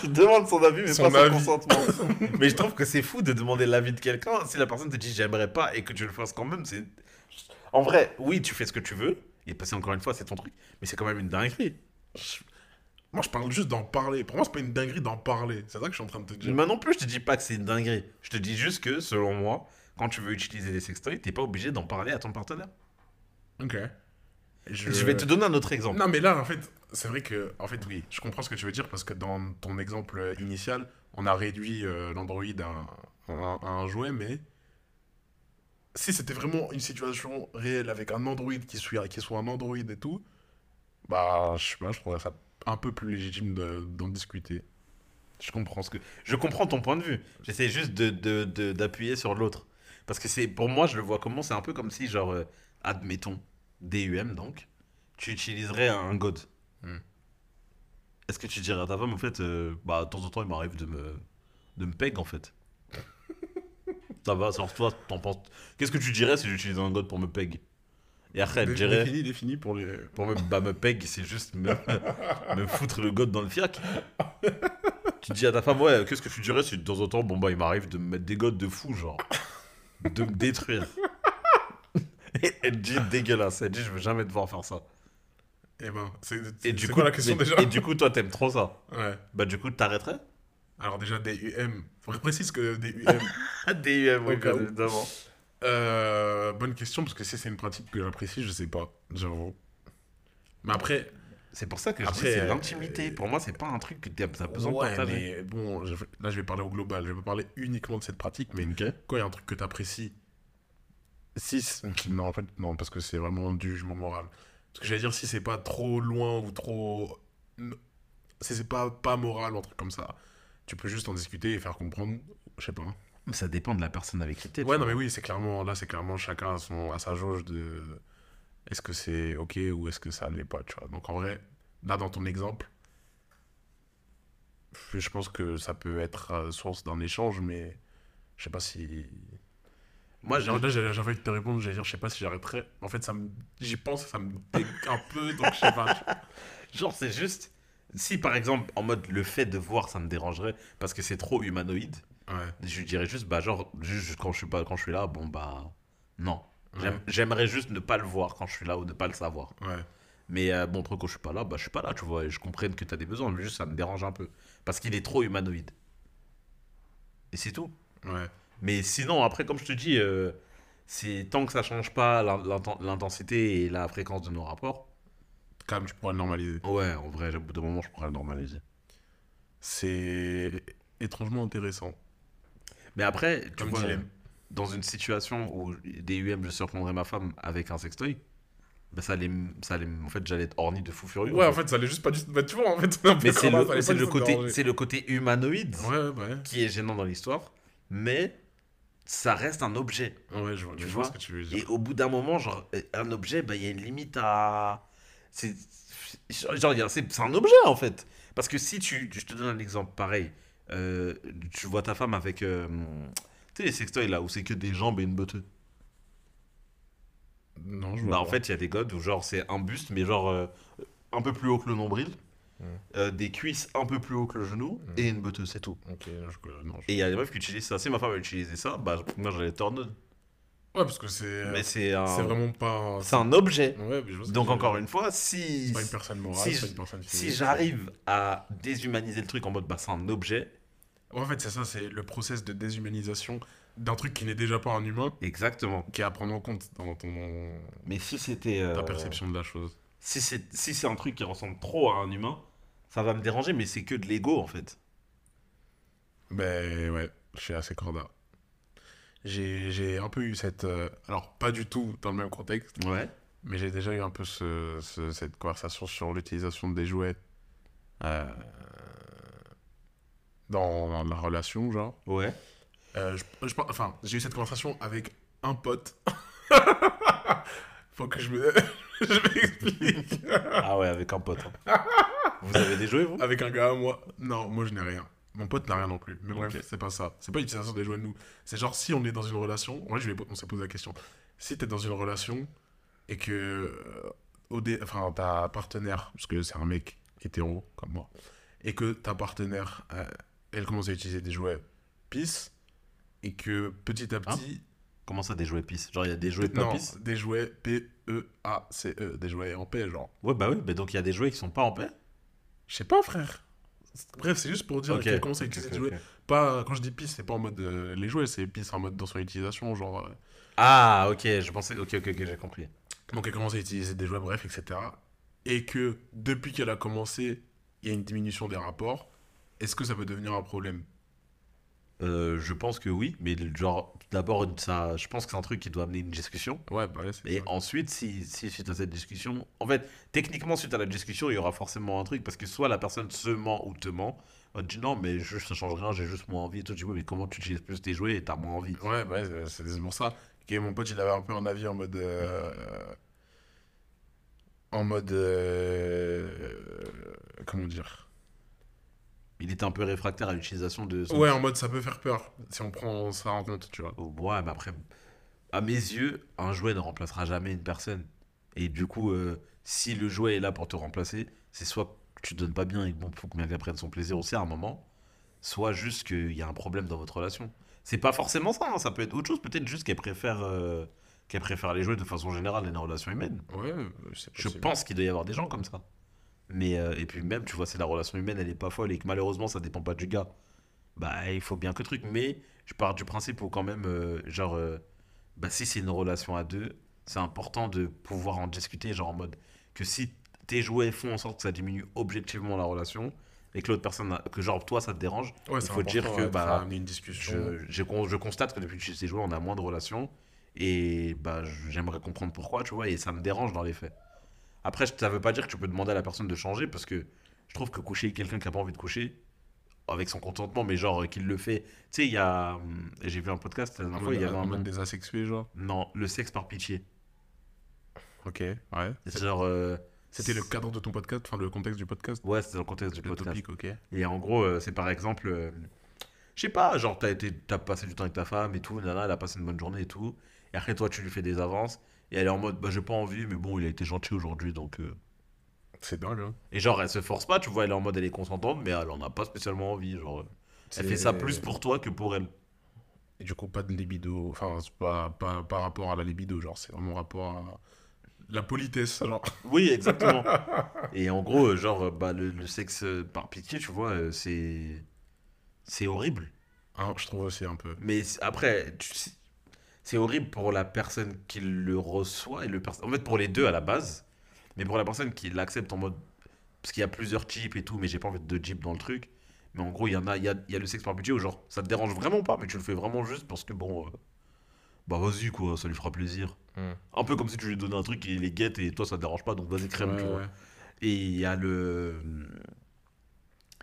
Tu demandes son avis, mais
Son
pas son
avis.
consentement. mais je trouve que c'est fou de demander l'avis de quelqu'un si la personne te dit j'aimerais pas et que tu le fasses quand même. C'est en vrai, oui, tu fais ce que tu veux. Et passer encore une fois, c'est ton truc. Mais c'est quand même une dinguerie.
moi je parle juste d'en parler. Pour moi, c'est pas une dinguerie d'en parler. C'est ça que je suis en train de te dire.
Moi non plus, je te dis pas que c'est une dinguerie. Je te dis juste que, selon moi, quand tu veux utiliser des sextoys, t'es pas obligé d'en parler à ton partenaire.
Ok.
Je... vais te donner un autre exemple.
Non, mais là, en fait, c'est vrai que, en fait, oui, je comprends ce que tu veux dire parce que dans ton exemple initial, on a réduit euh, l'Android à, un- à un jouet, mais si c'était vraiment une situation réelle avec un Android qui soit, qui soit un Android et tout, bah, je sais pas, je trouverais ça un peu plus légitime de- d'en discuter.
Je comprends ce que. Je comprends ton point de vue. J'essaie juste de, de- de- d'appuyer sur l'autre. Parce que c'est pour moi, je le vois comment C'est un peu comme si, genre, euh, admettons, DUM donc, tu utiliserais un God.
Hmm.
Est-ce que tu dirais à ta femme, en fait, euh, bah, de temps en temps, il m'arrive de me, de me peg, en fait Ça va, alors toi, t'en penses. Qu'est-ce que tu dirais si j'utilisais un God pour me peg? Et après, elle dirait.
Défini, défini pour les.
Pour me, bah, me peg, c'est juste me, me foutre le god dans le fiac. tu dis à ta femme, ouais, qu'est-ce que tu dirais si de temps en temps, bon, bah, il m'arrive de me mettre des godes de fou, genre. De me détruire? Et elle dit dégueulasse. Elle dit, je veux jamais devoir faire ça.
Eh ben, c'est
Et du coup,
quoi la question
mais-
déjà
Et du coup, toi, t'aimes trop ça.
Ouais.
Bah, du coup, t'arrêterais?
Alors, déjà, des UM. Faut que je précise que des UM.
Oui,
cas où.
bien évidemment.
Euh, bonne question, parce que si c'est une pratique que j'apprécie, je sais pas, j'avoue. Mais après,
C'est pour ça que je
Après,
dis, c'est
euh,
l'intimité. Pour moi, c'est pas un truc que t'as besoin
ouais,
de partager.
mais bon, là je vais parler au global, je vais pas parler uniquement de cette pratique, mais
Ok.
quand il y a un truc que tu apprécies, si. Non, en fait, non, parce que c'est vraiment du jugement moral. Parce que j'allais dire, si c'est pas trop loin ou trop. Si c'est pas, pas moral ou un truc comme ça, tu peux juste en discuter et faire comprendre, je sais pas.
Ça dépend de la personne avec qui t'es.
Ouais, non, mais oui, c'est clairement, là, c'est clairement chacun à, son, à sa jauge de est-ce que c'est ok ou est-ce que ça l'est pas, tu vois. Donc en vrai, là, dans ton exemple, je pense que ça peut être euh, source d'un échange, mais je sais pas si.
Moi,
j'avais envie de te répondre, j'allais dire, je sais pas si j'arrêterais. En fait, ça me... j'y pense, ça me dégue un peu, donc je sais pas.
Genre, c'est juste. Si par exemple, en mode le fait de voir, ça me dérangerait parce que c'est trop humanoïde,
Ouais.
je dirais juste, bah, genre, juste quand je suis, pas, quand je suis là, bon, bah, non.
Ouais.
J'aimerais juste ne pas le voir quand je suis là ou ne pas le savoir.
Ouais.
Mais euh, bon, après, quand je suis pas là, bah, je suis pas là, tu vois, et je comprends que tu as des besoins, mais juste ça me dérange un peu. Parce qu'il est trop humanoïde. Et c'est tout.
Ouais.
Mais sinon, après, comme je te dis, euh, c'est tant que ça change pas l'in- l'inten- l'intensité et la fréquence de nos rapports,
Quand même, tu pourras le normaliser.
ouais, en vrai, au bout d'un moment, je pourrais le normaliser.
C'est étrangement intéressant.
Mais après, tu
Comme
vois,
dilemme.
dans une situation où des UM, je surprendrais ma femme avec un sextoy, bah ça allait, ça allait, en fait, j'allais être orni de fou furieux.
Ouais, en fait, ça allait juste pas du tout. Bah, tu vois, en fait,
mais c'est le, le côté, c'est le côté humanoïde
Ouais, ouais.
qui est gênant dans l'histoire, mais ça reste un objet.
Ouais, je vois,
Tu
je
vois
vois ce que tu veux dire.
Et au bout d'un moment, genre, euh, un objet, bah, il y a une limite à. C'est. Un objet en fait. Parce que si tu. Je te donne un exemple pareil. Euh, tu vois ta femme avec. euh, tu sais, les sextoys là où c'est que des jambes et une botte.
Non, je vois.
Bah, en
pas.
fait, il y a des godes où genre c'est un buste, mais genre euh, un peu plus haut que le nombril. Euh, des cuisses un peu plus haut que le genou
Mm.
et une botte, c'est tout.
Ok, je... non, je-
Et il y a des meufs qui utilisent ça. Si ma femme a utilisé ça, bah moi j'allais torn
Ouais, parce que c'est.
Mais c'est un.
C'est vraiment pas.
C'est un objet.
Ouais, mais je vois ce que
Donc encore une fois, si.
C'est pas une personne morale,
si
c'est pas
je-
une personne
Si j'arrive à déshumaniser le truc en mode bah c'est un objet,
En fait, c'est ça, c'est le process de déshumanisation d'un truc qui n'est déjà pas un humain,
exactement.
qui est à prendre en compte dans ton...
Mais si c'était euh,
ta perception de la chose.
Si c'est si c'est un truc qui ressemble trop à un humain, ça va me déranger mais c'est que de l'ego en fait.
Ben ouais, je suis assez corda. J'ai j'ai un peu eu cette... euh, alors, pas du tout dans le même contexte,
Ouais.
mais j'ai déjà eu un peu ce, ce- cette conversation sur l'utilisation des jouets euh, dans, dans la relation, genre.
Ouais.
Euh, je, je enfin, j'ai eu cette conversation avec un pote. Faut que je me... je m'explique.
ah ouais, avec un pote. hein. vous avez des jouets vous?
Avec un gars à moi. Non, moi je n'ai rien. Mon pote n'a rien non plus. Mais bref,
Ok.
c'est pas ça. C'est pas l'utilisation des jouets de nous. C'est genre si on est dans une relation. En vrai, je vais, on s'est posé la question. Si t'es dans une relation et que. euh, au dé- Enfin, ta partenaire, parce que c'est un mec hétéro comme moi, et que ta partenaire, euh, elle commence à utiliser des jouets pisse, et que petit à petit.
Comment ça des jouets pisse? Genre il y a des jouets pas
non,
pisse?
des jouets P-E-A-C-E, des jouets en paix, genre.
Ouais bah oui, mais donc il y a des jouets qui sont pas en paix?
Je sais pas, frère. Bref, c'est juste pour dire
Ok.
qu'elle commence à
Ok,
utiliser
ok,
des jouets.
ok.
Pas, quand je dis pisse, c'est pas en mode euh, les jouets, c'est pisse en mode dans son utilisation, genre. euh,
Ah ok, je pensais. Ok ok ok, j'ai compris.
donc elle commence à utiliser des jouets, bref, etc. Et que depuis qu'elle a commencé, il y a une diminution des rapports. Est-ce que ça peut devenir un problème?
Euh, je pense que oui, mais genre d'abord ça, je pense que c'est un truc qui doit amener une discussion.
Ouais, bah ouais, c'est
Et
ça.
ensuite, si, si suite à cette discussion, en fait, techniquement, suite à la discussion, il y aura forcément un truc, parce que soit la personne se ment ou te ment, on te dit non, mais je, ça change rien, j'ai juste moins envie. Et toi, tu dis, ouais, mais comment tu utilises plus tes jouets et t'as moins envie?
Ouais, bah ouais, c'est c'est pour ça. que mon pote, il avait un peu un avis en mode. euh, en mode. euh, comment dire?
Il était un peu réfractaire à l'utilisation de son.
Ouais, en mode ça peut faire peur si on prend ça en compte, tu vois.
Oh, ouais, mais après, à mes yeux, un jouet ne remplacera jamais une personne. Et du coup, euh, si le jouet est là pour te remplacer, c'est soit que tu te donnes pas bien et bon, faut que quelqu'un prenne son plaisir aussi à un moment, soit juste qu'il y a un problème dans votre relation. C'est pas forcément ça, hein, ça peut être autre chose, peut-être juste qu'elle préfère, euh, qu'elle préfère les jouets de façon générale dans les relations humaines.
Ouais, c'est
Je pense qu'il doit y avoir des gens comme ça. Mais, euh, et puis même, tu vois, si la relation humaine, elle est pas folle et que malheureusement, ça dépend pas du gars, bah, il faut bien que truc. Mais je pars du principe où quand même, euh, genre, euh, bah, si c'est une relation à deux, c'est important de pouvoir en discuter, genre en mode que si tes jouets font en sorte que ça diminue objectivement la relation et que l'autre personne, a- que genre toi, ça te dérange,
Ouais,
il
c'est
faut dire que, bah,
une discussion.
je, je constate que depuis que j'ai ces jouets, on a moins de relations. Et bah, j'aimerais comprendre pourquoi, tu vois, et ça me dérange dans les faits. Après, ça veut pas dire que tu peux demander à la personne de changer, parce que je trouve que coucher avec quelqu'un qui a pas envie de coucher, avec son consentement, mais genre euh, qu'il le fait. Tu sais, il y a. hum, J'ai vu un podcast la dernière fois, il y avait un.
mode des asexués, genre.
Non, le sexe par pitié.
Ok, ouais.
C'est genre. euh,
C'était le cadre de ton podcast, enfin le contexte du podcast.
Ouais, dans le contexte du
Le
podcast.
topic, ok.
Et en gros, euh, c'est par exemple, euh, je sais pas, genre t'as été, t'as passé du temps avec ta femme et tout, nana, elle a passé une bonne journée et tout. Et après toi, tu lui fais des avances et elle est en mode, bah j'ai pas envie, mais bon, il a été gentil aujourd'hui, donc. euh,
C'est dingue, hein.
Et genre, elle se force pas, tu vois, elle est en mode elle est consentante, mais elle en a pas spécialement envie. Genre, elle
C'est-
fait ça plus pour toi que pour elle.
Et du coup, pas de libido. Enfin, c'est pas, pas, pas rapport à la libido, genre, c'est vraiment rapport à la politesse, genre.
Oui, exactement. Et en gros, euh, genre, euh, bah, le, le sexe euh, par pitié, tu vois, euh, c'est. C'est horrible.
Hein, je trouve aussi un peu.
Mais après, tu sais, c'est horrible pour la personne qui le reçoit et le En fait, pour les deux à la base, mais pour la personne qui l'accepte en mode. Parce qu'il y a plusieurs types et tout, mais j'ai pas envie de types dans le truc. Mais en gros, il y en a, il y a, il y a le sexe par budget où genre, ça te dérange vraiment pas, mais tu le fais vraiment juste parce que bon. euh, bah vas-y quoi, ça lui fera plaisir.
Hmm.
Un peu comme si tu lui donnais un truc et il les guette et toi ça te dérange pas, donc vas-y crème, tu vois.
ouais.
Et il y a le.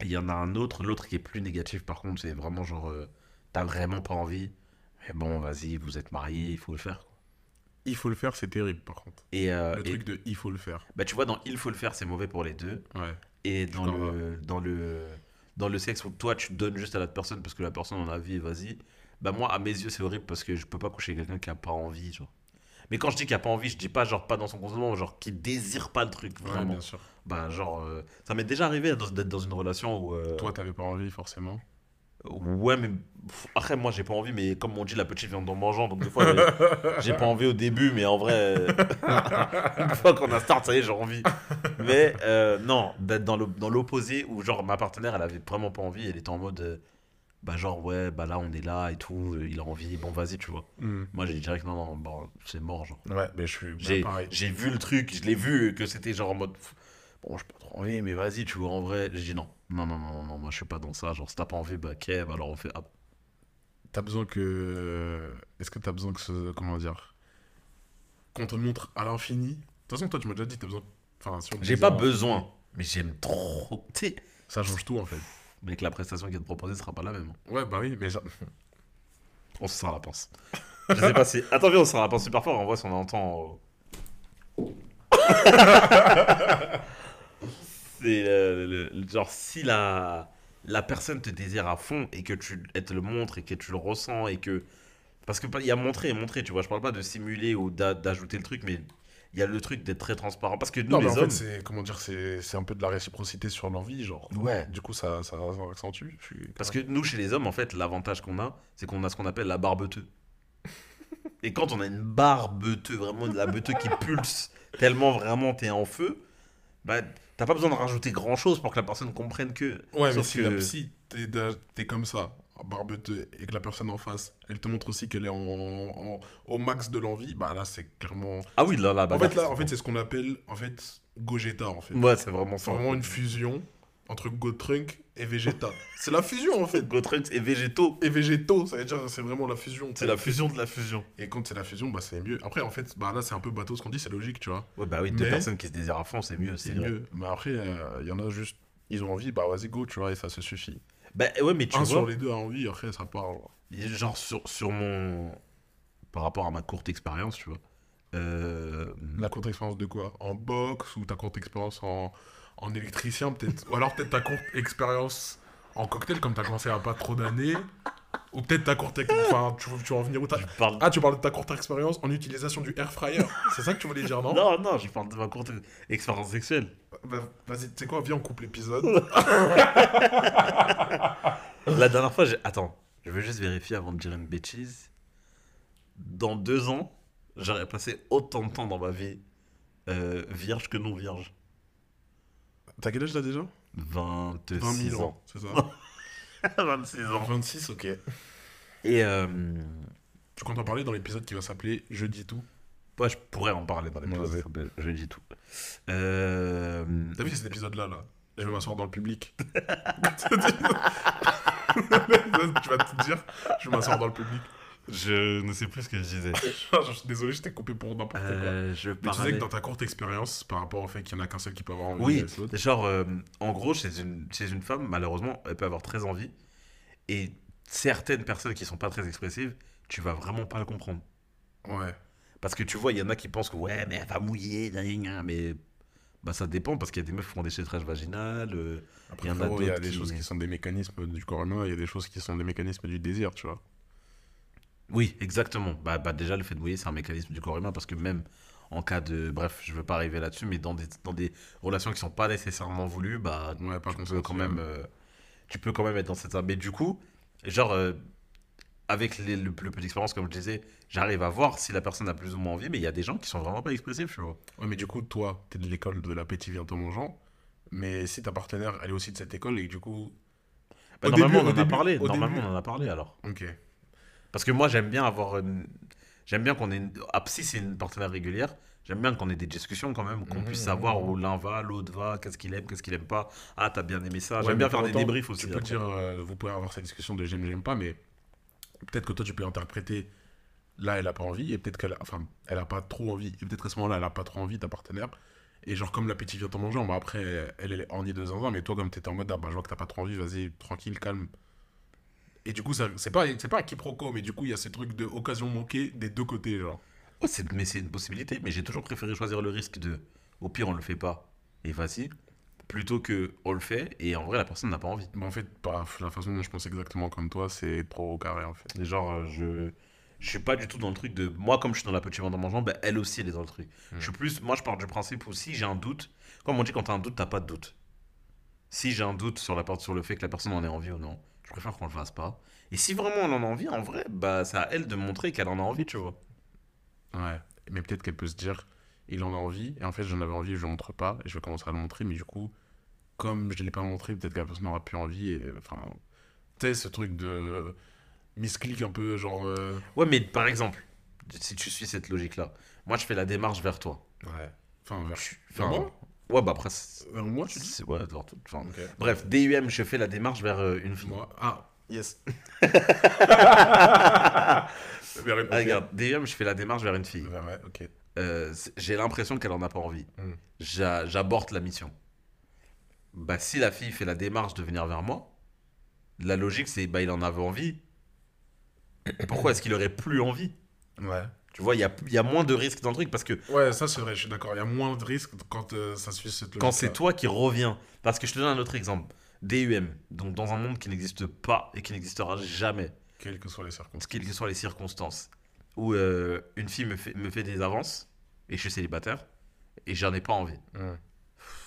Il y en a un autre, l'autre qui est plus négatif par contre, c'est vraiment genre. euh, T'as vraiment pas envie. Mais bon, vas-y, vous êtes mariés, il faut le faire.
Il faut le faire, c'est terrible, par contre.
Et, euh,
Le
et-
truc de il faut le faire.
bah, tu vois, dans Il faut le faire, c'est mauvais pour les deux.
Ouais.
Et dans le, dans, le, dans le sexe où toi tu donnes juste à l'autre personne parce que la personne en a envie, vas-y. Bah, moi, à mes yeux, c'est horrible parce que je peux pas coucher avec quelqu'un qui a pas envie, genre. Mais quand je dis qu'il a pas envie, je dis pas genre pas dans son consentement, genre qui désire pas le truc,
Ouais,
vraiment.
bien sûr.
Bah, genre, euh, ça m'est déjà arrivé d'être dans une relation où. euh,
Toi, t'avais pas envie, forcément.
Ouais, mais après, moi, j'ai pas envie, mais comme on dit, la petite vient d'en mangeant, donc des fois, j'ai- pas envie au début, mais en vrai, euh, une fois qu'on a start, ça y est, j'ai envie. Mais euh, non, d'être dans l'opposé où, genre, ma partenaire, elle avait vraiment pas envie, elle était en mode, euh, bah, genre, ouais, bah là, on est là et tout, il a envie, bon, vas-y, tu vois.
Hmm.
Moi, j'ai dit direct, non, non, bon, c'est mort, genre.
Ouais, mais je suis
J'ai
pareil.
j'ai vu le truc, je l'ai vu, que c'était genre en mode. Bon, j'ai pas trop envie, mais vas-y, tu vois, en vrai. J'ai dit non. Non, non, non, non, moi je suis pas dans ça. Genre, si t'as pas envie, bah, Kev, alors on fait. ah,
T'as besoin que. Est-ce que t'as besoin que ce. Comment dire Qu'on te montre à l'infini? De toute façon, toi, tu m'as déjà dit, t'as besoin. Enfin, si
J'ai pas besoin, mais j'aime trop. Tu sais,
Ça change tout, en fait.
mais que la prestation qui est proposée sera pas la même.
Ouais, bah oui, mais. ça-
On se sert la pince. Je sais pas si. Attends, viens, on se sert la pince super fort. En vrai, si on entend. C'est le, le- le- genre si la la personne te désire à fond et que tu elle te le montre et que tu le ressens et que parce que il y a montrer et montrer tu vois je parle pas de simuler ou d'a- d'ajouter le truc mais il y a le truc d'être très transparent parce que nous
Non, mais
les
en
hommes
c'est. Comment dire C'est c'est un peu de la réciprocité sur l'envie, genre.
ouais
Du coup, ça, ça, ça accentue. Suis...
parce que nous chez les hommes en fait l'avantage qu'on a c'est qu'on a ce qu'on appelle la barbeteux et quand on a une barbeteux vraiment de la beuteuse qui pulse tellement vraiment t'es en feu bah t'as pas besoin de rajouter grand chose pour que la personne comprenne que
Ouais, mais
Sauf
si,
que-
la- si t'es comme ça, barbeteux, et que la personne en face, elle te montre aussi qu'elle est en, en- au max de l'envie, bah là, c'est clairement.
ah oui là là
en fait, là, en fait, c'est ce qu'on appelle en fait Gogeta, en fait.
ouais c'est vraiment
C'est
ça
vraiment une fusion entre Gotrunk et Vegeta. c'est la fusion, en fait.
Gotrunks et végétaux
Et Végétaux, ça veut dire c'est vraiment la fusion.
c'est la fusion de la fusion
Et quand c'est la fusion, bah c'est mieux. Après, en fait, bah là, c'est un peu bateau ce qu'on dit, c'est logique, tu vois.
ouais bah oui deux
Mais-
personnes qui se désirent à fond c'est mieux
C'est
mieux.
Mais après, il y en a juste, ils ont envie, bah vas-y, go, tu vois, et ça se suffit.
bah ouais mais tu
Un
vois
sur les deux a envie, après, ça part.
genre sur, sur mon par rapport à ma courte expérience tu vois euh,
La courte expérience de quoi? En boxe ou ta courte expérience en, en électricien peut-être. Ou alors peut-être ta courte expérience en cocktail comme t'as commencé à pas trop d'années. Ou peut-être ta courte... ex- Enfin, tu, tu vas en venir où t'as-
parle
Ah, tu parles de ta courte expérience en utilisation du air fryer. C'est ça que tu voulais dire, non?
Non non je parle de ma courte expérience sexuelle.
Bah, Vas-y, tu sais quoi Viens, on coupe l'épisode.
la dernière fois j'ai attends je veux juste vérifier avant de dire une bêtise. Dans deux ans j'aurais passé autant de temps dans ma vie euh, vierge que non vierge
T'as quel âge là déjà?
26
20 000
ans
c'est ça
26 ans
26, ok.
et euh,
Tu comptes en parler dans l'épisode qui va s'appeler Je dis tout?
Ouais, je pourrais en parler dans l'épisode
Ouais.
qui s'appelle je dis tout euh,
T'as vu cet épisode-là, là? Je vais m'asseoir dans le public. tu vas te dire, je vais m'asseoir dans le public.
Je ne sais plus ce que je disais
je suis désolé, je t'ai coupé pour n'importe quoi.
Euh, je
Mais tu disais
parlais...
que dans ta courte expérience, par rapport au fait qu'il y en a qu'un seul qui peut avoir envie
Oui,
de l'autre.
genre, euh, en gros, chez une, chez une femme, malheureusement, elle peut avoir très envie. Et certaines personnes qui sont pas très expressives, tu vas vraiment pas le comprendre.
Ouais.
Parce que tu vois, il y en a qui pensent que ouais, mais elle va mouiller, mais bah, ça dépend parce qu'il y a des meufs qui font des sétrages vaginales. euh,
Après,
Il y en a
frérot, y a des
qui-
choses qui sont des mécanismes du corps humain, il y a des choses qui sont des mécanismes du désir, tu vois.
Oui, exactement. Bah, bah, déjà, le fait de mouiller, c'est un mécanisme du corps humain parce que même en cas de. Bref, je veux pas arriver là-dessus, mais dans des, dans des relations qui sont pas nécessairement voulues, bah,
Ouais, pas
tu peux quand même. euh, tu peux quand même être dans cette. Mais du coup, genre, euh, avec les- le, le peu d'expérience, comme je disais, j'arrive à voir si la personne a plus ou moins envie, mais il y a des gens qui sont vraiment pas expressifs, tu vois.
Ouais, mais du coup, toi, t'es de l'école de l'appétit vient en mangeant. Mais si ta partenaire, elle est aussi de cette école et du coup.
Bah, normalement,
début-
on en a parlé. Normalement,
début-
on en a parlé alors.
Ok.
Parce que moi, j'aime bien avoir une... J'aime bien qu'on ait... Une... Ah, si c'est une partenaire régulière, j'aime bien qu'on ait des discussions quand même, qu'on
Mhm,
puisse
mhm,
savoir
mhm.
où l'un va, l'autre va, qu'est-ce qu'il aime, qu'est-ce qu'il aime pas. Ah, t'as bien aimé ça.
Ouais,
j'aime bien faire des débriefs aussi.
Tu peux dire, euh, vous pouvez avoir cette discussion de j'aime, j'aime pas, mais peut-être que toi, tu peux interpréter. Là, elle a pas envie, et peut-être qu'elle a, enfin, elle a pas trop envie. Et peut-être qu'à ce moment-là, elle a pas trop envie, ta partenaire. Et genre, comme l'appétit vient en mangeant, bah après, elle, elle est ornie de zinzin, mais toi, comme t'étais en mode, ah bah, je vois que t'as pas trop envie, vas-y, tranquille, calme. Et du coup, ça- c'est pas, c'est pas un quiproquo, mais du coup, il y a ces trucs de occasion manquée des deux côtés, genre.
Ouais, c'est- mais c'est une possibilité. Mais j'ai toujours préféré choisir le risque de, au pire, on le fait pas et vas-y, plutôt que on le fait et en vrai, la personne n'a pas envie.
Mais en fait, bah, la façon dont je pense exactement comme toi, c'est trop au carré, en fait.
Et genre, euh, je. Je suis pas du tout dans le truc de. Moi, comme je suis dans la petite vente en mangeant, ben, elle aussi, elle est dans le truc. Je suis plus. Moi, je pars du principe où si j'ai un doute, comme on dit, quand t'as un doute, t'as pas de doute. Si j'ai un doute sur, la, part- sur le fait que la personne en ait envie ou non, je préfère qu'on le fasse pas. Et si vraiment elle en a envie, en vrai, bah, c'est à elle de montrer qu'elle en a envie, tu vois.
Ouais, mais peut-être qu'elle peut se dire, il en a envie, et en fait j'en avais envie, je le montre pas, et je vais commencer à le montrer, mais du coup, comme je l'ai pas montré, peut-être que la personne n'aura plus envie, et enfin, tu sais, ce truc de euh, misclick un peu, genre. euh,
Ouais, mais par exemple, si tu suis cette logique-là, moi, je fais la démarche vers toi.
Ouais. Enfin, vers,
Enfin,
vers moi
Ouais, bah après. c'est-
Vers moi, tu dis
c'est- Ouais, enfin. Bref, DUM, je fais la démarche vers euh, une fille.
Moi. Ah, yes. vers une.
Ah, regarde, DUM, je fais la démarche vers une fille.
Ouais, ouais, ok.
Euh, j'ai l'impression qu'elle en a pas envie.
Mm.
J'a- J'aborte la mission. Bah, si la fille fait la démarche de venir vers moi, la logique c'est bah il en avait envie. Pourquoi est-ce qu'il aurait plus envie?
Ouais.
Tu vois, il y a, y a moins de risques dans le truc parce que
Ouais, ça c'est vrai, je suis d'accord. Il y a moins de risques quand euh, ça suit cette
quand c'est toi qui reviens. Parce que je te donne un autre exemple. DUM, donc dans un monde qui n'existe pas et qui n'existera jamais,
Quelles que soient les circonstances.
quelles que soient les circonstances, où euh, une fille me fait, me fait des avances et je suis célibataire et j'en ai pas envie.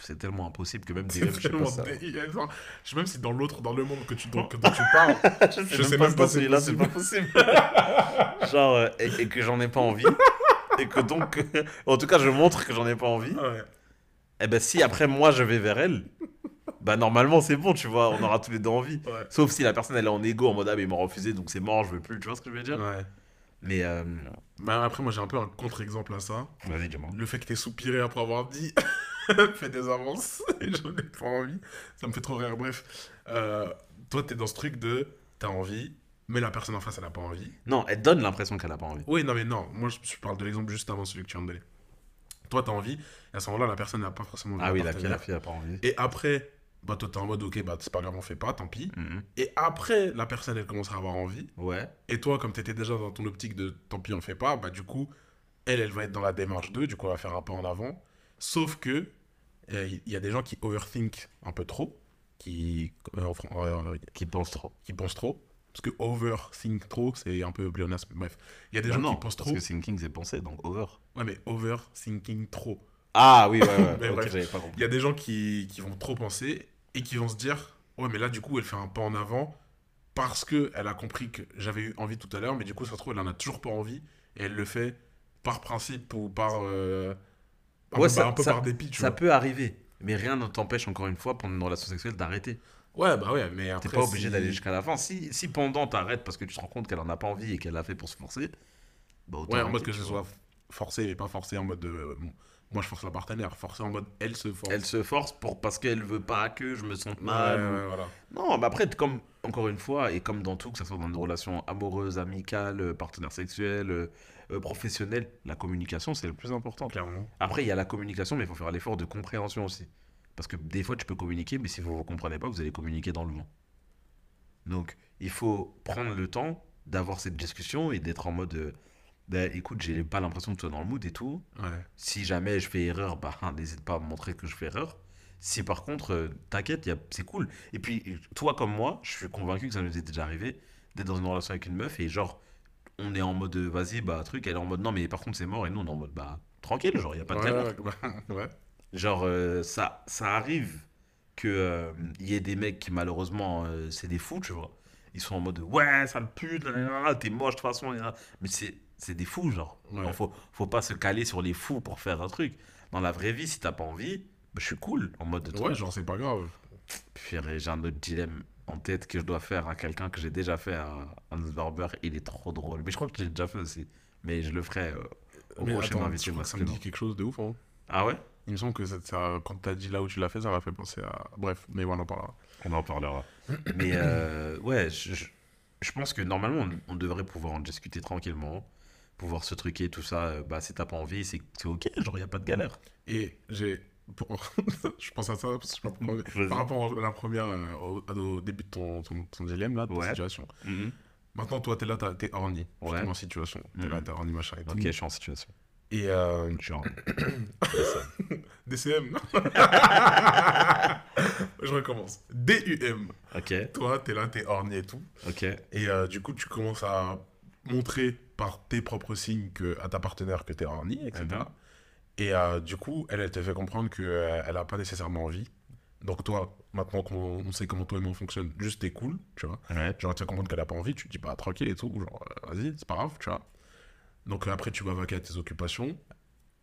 C'est tellement impossible que même
C'est
DUM, je sais pas ça.
Je sais même si dans l'autre, dans le monde que tu, dont, tu parles,
Je
sais même pas
si là
c'est
c'est pas possible. Genre, euh, et, et que j'en ai pas envie. et que donc, en tout cas, je montre que j'en ai pas envie.
ouais.
Et ben, si après moi je vais vers elle, bah normalement c'est bon, tu vois, on aura tous les deux envie.
Ouais.
Sauf si la personne elle est en égo en mode ah, mais il m'a refusé donc c'est mort, je veux plus, tu vois ce que je veux dire?
Ouais.
Mais, euh,
Bah après, moi j'ai un peu un contre-exemple à ça.
vas-y, dis-moi.
Le fait que t'aies soupiré après avoir dit fais des avances et j'en ai pas envie, ça me fait trop rire. Bref, euh, toi t'es dans ce truc de t'as envie, mais la personne en face elle a pas envie.
Non, elle donne l'impression qu'elle a pas envie.
Oui, non, mais non, moi je, parle de l'exemple juste avant celui que tu viens de donner. Toi t'as envie, et à ce moment-là la personne n'a pas forcément envie.
Ah oui, la fille, la fille a pas envie.
Et après, bah toi t'es en mode ok, bah c'est pas grave, on fait pas, tant pis.
Mhm.
Et après, la personne elle commence à avoir envie.
Ouais.
Et toi, comme tu étais déjà dans ton optique de tant pis, on fait pas, bah du coup, elle, elle va être dans la démarche 2, du coup, elle va faire un pas en avant. Sauf que, il y a des gens qui overthink un peu trop, qui, euh, euh,
Qui pense trop.
qui pensent trop. Parce que overthink trop, c'est un peu pléonasme. Bref, il y a des gens
non,
qui pensent
parce
trop.
que thinking c'est penser, donc over.
Ouais, mais overthinking trop.
Ah oui, ouais, ouais.
Mais
ok,
bref.
j'avais pas
Il y a des gens qui, qui vont trop penser et qui vont se dire Ouais, mais là, du coup, elle fait un pas en avant parce que elle a compris que j'avais eu envie tout à l'heure, mais du coup, ça se trouve, elle en a toujours pas envie et elle le fait par principe ou par. euh, un
Ouais,
peu,
ça-
un peu
ça-
par dépit, tu
Ça
vois.
peut arriver. Mais rien ne t'empêche, encore une fois, pendant une relation sexuelle, d'arrêter.
Ouais, bah ouais, mais après.
T'es pas obligé
si-
d'aller jusqu'à la fin. Si, si pendant t'arrêtes parce que tu te rends compte qu'elle en a pas envie et qu'elle l'a fait pour se forcer, bah autant
Ouais, en mode que ce soit forcé et pas forcé en mode de. euh, bon, moi, je force la partenaire. Forcé en mode elle se force.
Elle se force pour, parce qu'elle veut pas que je me sente
Ouais,
mal. ou-
ouais, voilà.
Non, mais après, comme, encore une fois, et comme dans tout, que ce soit dans une relation amoureuse, amicale, euh, partenaire sexuel, euh, euh, professionnel, la communication, c'est le plus important.
Clairement.
Après, il y a la communication, mais il faut faire l'effort de compréhension aussi. Parce que des fois, tu peux communiquer, mais si vous ne vous comprenez pas, vous allez communiquer dans le vent. Donc, il faut prendre le temps d'avoir cette discussion et d'être en mode euh, Bah, écoute, j'ai pas l'impression que tu sois dans le mood et tout.
Ouais.
Si jamais je fais erreur, bah, n'hésite pas à me montrer que je fais erreur. Si par contre, euh, t'inquiète, a- c'est cool. Et puis, toi comme moi, je suis convaincu que ça nous est déjà arrivé d'être dans une relation avec une meuf et genre, on est en mode euh, vas-y, bah truc, elle est en mode non, mais par contre, c'est mort et nous, on est en mode bah tranquille, genre, il n'y a pas de
Ouais,
galère.
ouais, ouais.
Genre, euh, ça, ça arrive que euh, y ait des mecs qui, malheureusement, euh, c'est des fous, tu vois. Ils sont en mode ouais, ça me pue, t'es moche de toute façon. Mais c'est c'est des fous, genre. Genre, faut, faut pas se caler sur les fous pour faire un truc. Dans la vraie vie, si t'as pas envie, bah, je suis cool. En mode de
Ouais, genre, c'est pas grave.
Puis j'ai un autre dilemme en tête que je dois faire à quelqu'un que j'ai déjà fait à Hans Barber. Il est trop drôle. Mais je crois que je l'ai déjà fait aussi. Mais je le ferai euh, au
Mais
prochain
attends,
invité
je crois que ça me dit quelque chose de ouf, hein?
Ah ouais?
Il me semble que ça, ça- quand t'as dit là où tu l'as fait, ça m'a fait penser à. Bref, mais on en parlera.
On en parlera. Mais euh, ouais, je, je- je pense que normalement, on, on devrait pouvoir en discuter tranquillement. Pouvoir se truquer, tout ça. Euh, Bah, si t'as pas envie, c'est c'est ok, genre, y a pas de galère.
Et j'ai. Pour- je pense à ça parce que je. Par rapport à la première, euh, au, début de ton, ton, ton dilemme, là, de ta
Ouais.
situation. Maintenant, toi, t'es là, t'es horny.
Ouais.
Ouais. en situation. T'es là,
Mhm.
t'es horny, machin et tout.
Ok, je suis en situation.
Et euh,
en-
DCM. je recommence. DUM.
Ok,
Toi, t'es là, t'es horny et tout.
ok.
Et euh, du coup, tu commences à montrer par tes propres signes que, à ta partenaire que t'es horny, etc.
Mhm.
Et euh, du coup, elle, elle te fait comprendre qu'elle n'a pas nécessairement envie. Donc toi, maintenant qu'on on sait comment toi et moi on fonctionne, juste t'es cool, tu vois.
Ouais.
Genre, tu vas comprendre qu'elle a pas envie, tu te dis pas tranquille et tout, genre, euh, vas-y, c'est pas grave, tu vois. Donc euh, après, tu vas vaquer à tes occupations.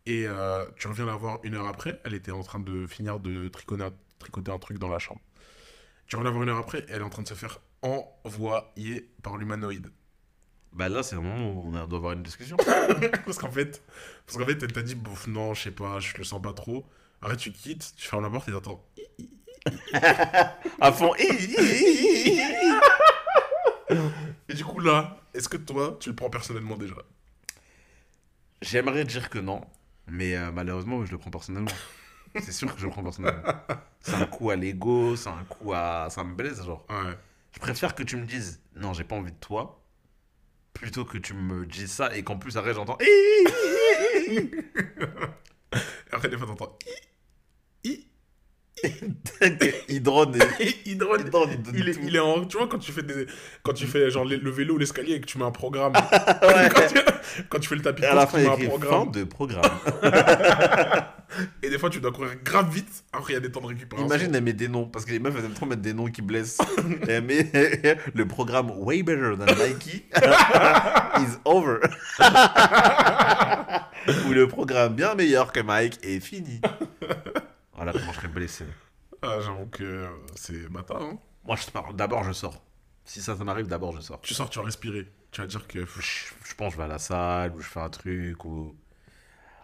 Et euh, tu reviens la voir une heure après, elle était en train de finir de tricoter, tricoter un truc dans la chambre. Tu reviens la voir une heure après, elle est en train de se faire envoyer par l'humanoïde.
Bah là, c'est où on a- doit avoir une discussion.
parce qu'en fait, parce qu'en fait, elle t'a dit, bouf, non, je sais pas, je le sens pas trop. Après, tu quittes, tu fermes la porte et t'entends.
à fond.
Et du coup, là, est-ce que toi, tu le prends personnellement déjà?
J'aimerais dire que non, mais euh, malheureusement, je le prends personnellement. C'est sûr que je le prends personnellement. C'est un coup à l'ego, c'est un coup à. Ça me blesse, genre.
Ouais.
Je préfère que tu me dises non, j'ai pas envie de toi, plutôt que tu me dises ça et qu'en plus, après, j'entends.
Après, des fois, t'entends. I,
il drone. et-
i. Il est, il est en. Tu vois, quand tu fais, des, quand tu fais genre le, vélo ou l'escalier et que tu mets un programme.
Ouais.
quand, tu, quand tu fais le tapis de
à la
course,
fin,
tu
il
mets un programme.
de programme.
Et des fois, tu dois courir grave vite. Après, il y a des temps de récupération.
Imagine, elle met des noms, parce que les meufs, elles aiment trop mettre des noms qui blessent. Elle met le programme Way Better Than Nike is over. Ou le programme bien meilleur que Mike est fini. Voilà comment je serais blessé.
Ah, j'avoue que euh, c'est bâtard. Hein.
Moi, je pars- d'abord, je sors. Si ça, ça m'arrive, d'abord, je sors.
Tu sors, tu vas respirer. Tu vas dire que.
Je, je pense que je vais à la salle, ou je fais un truc, ou...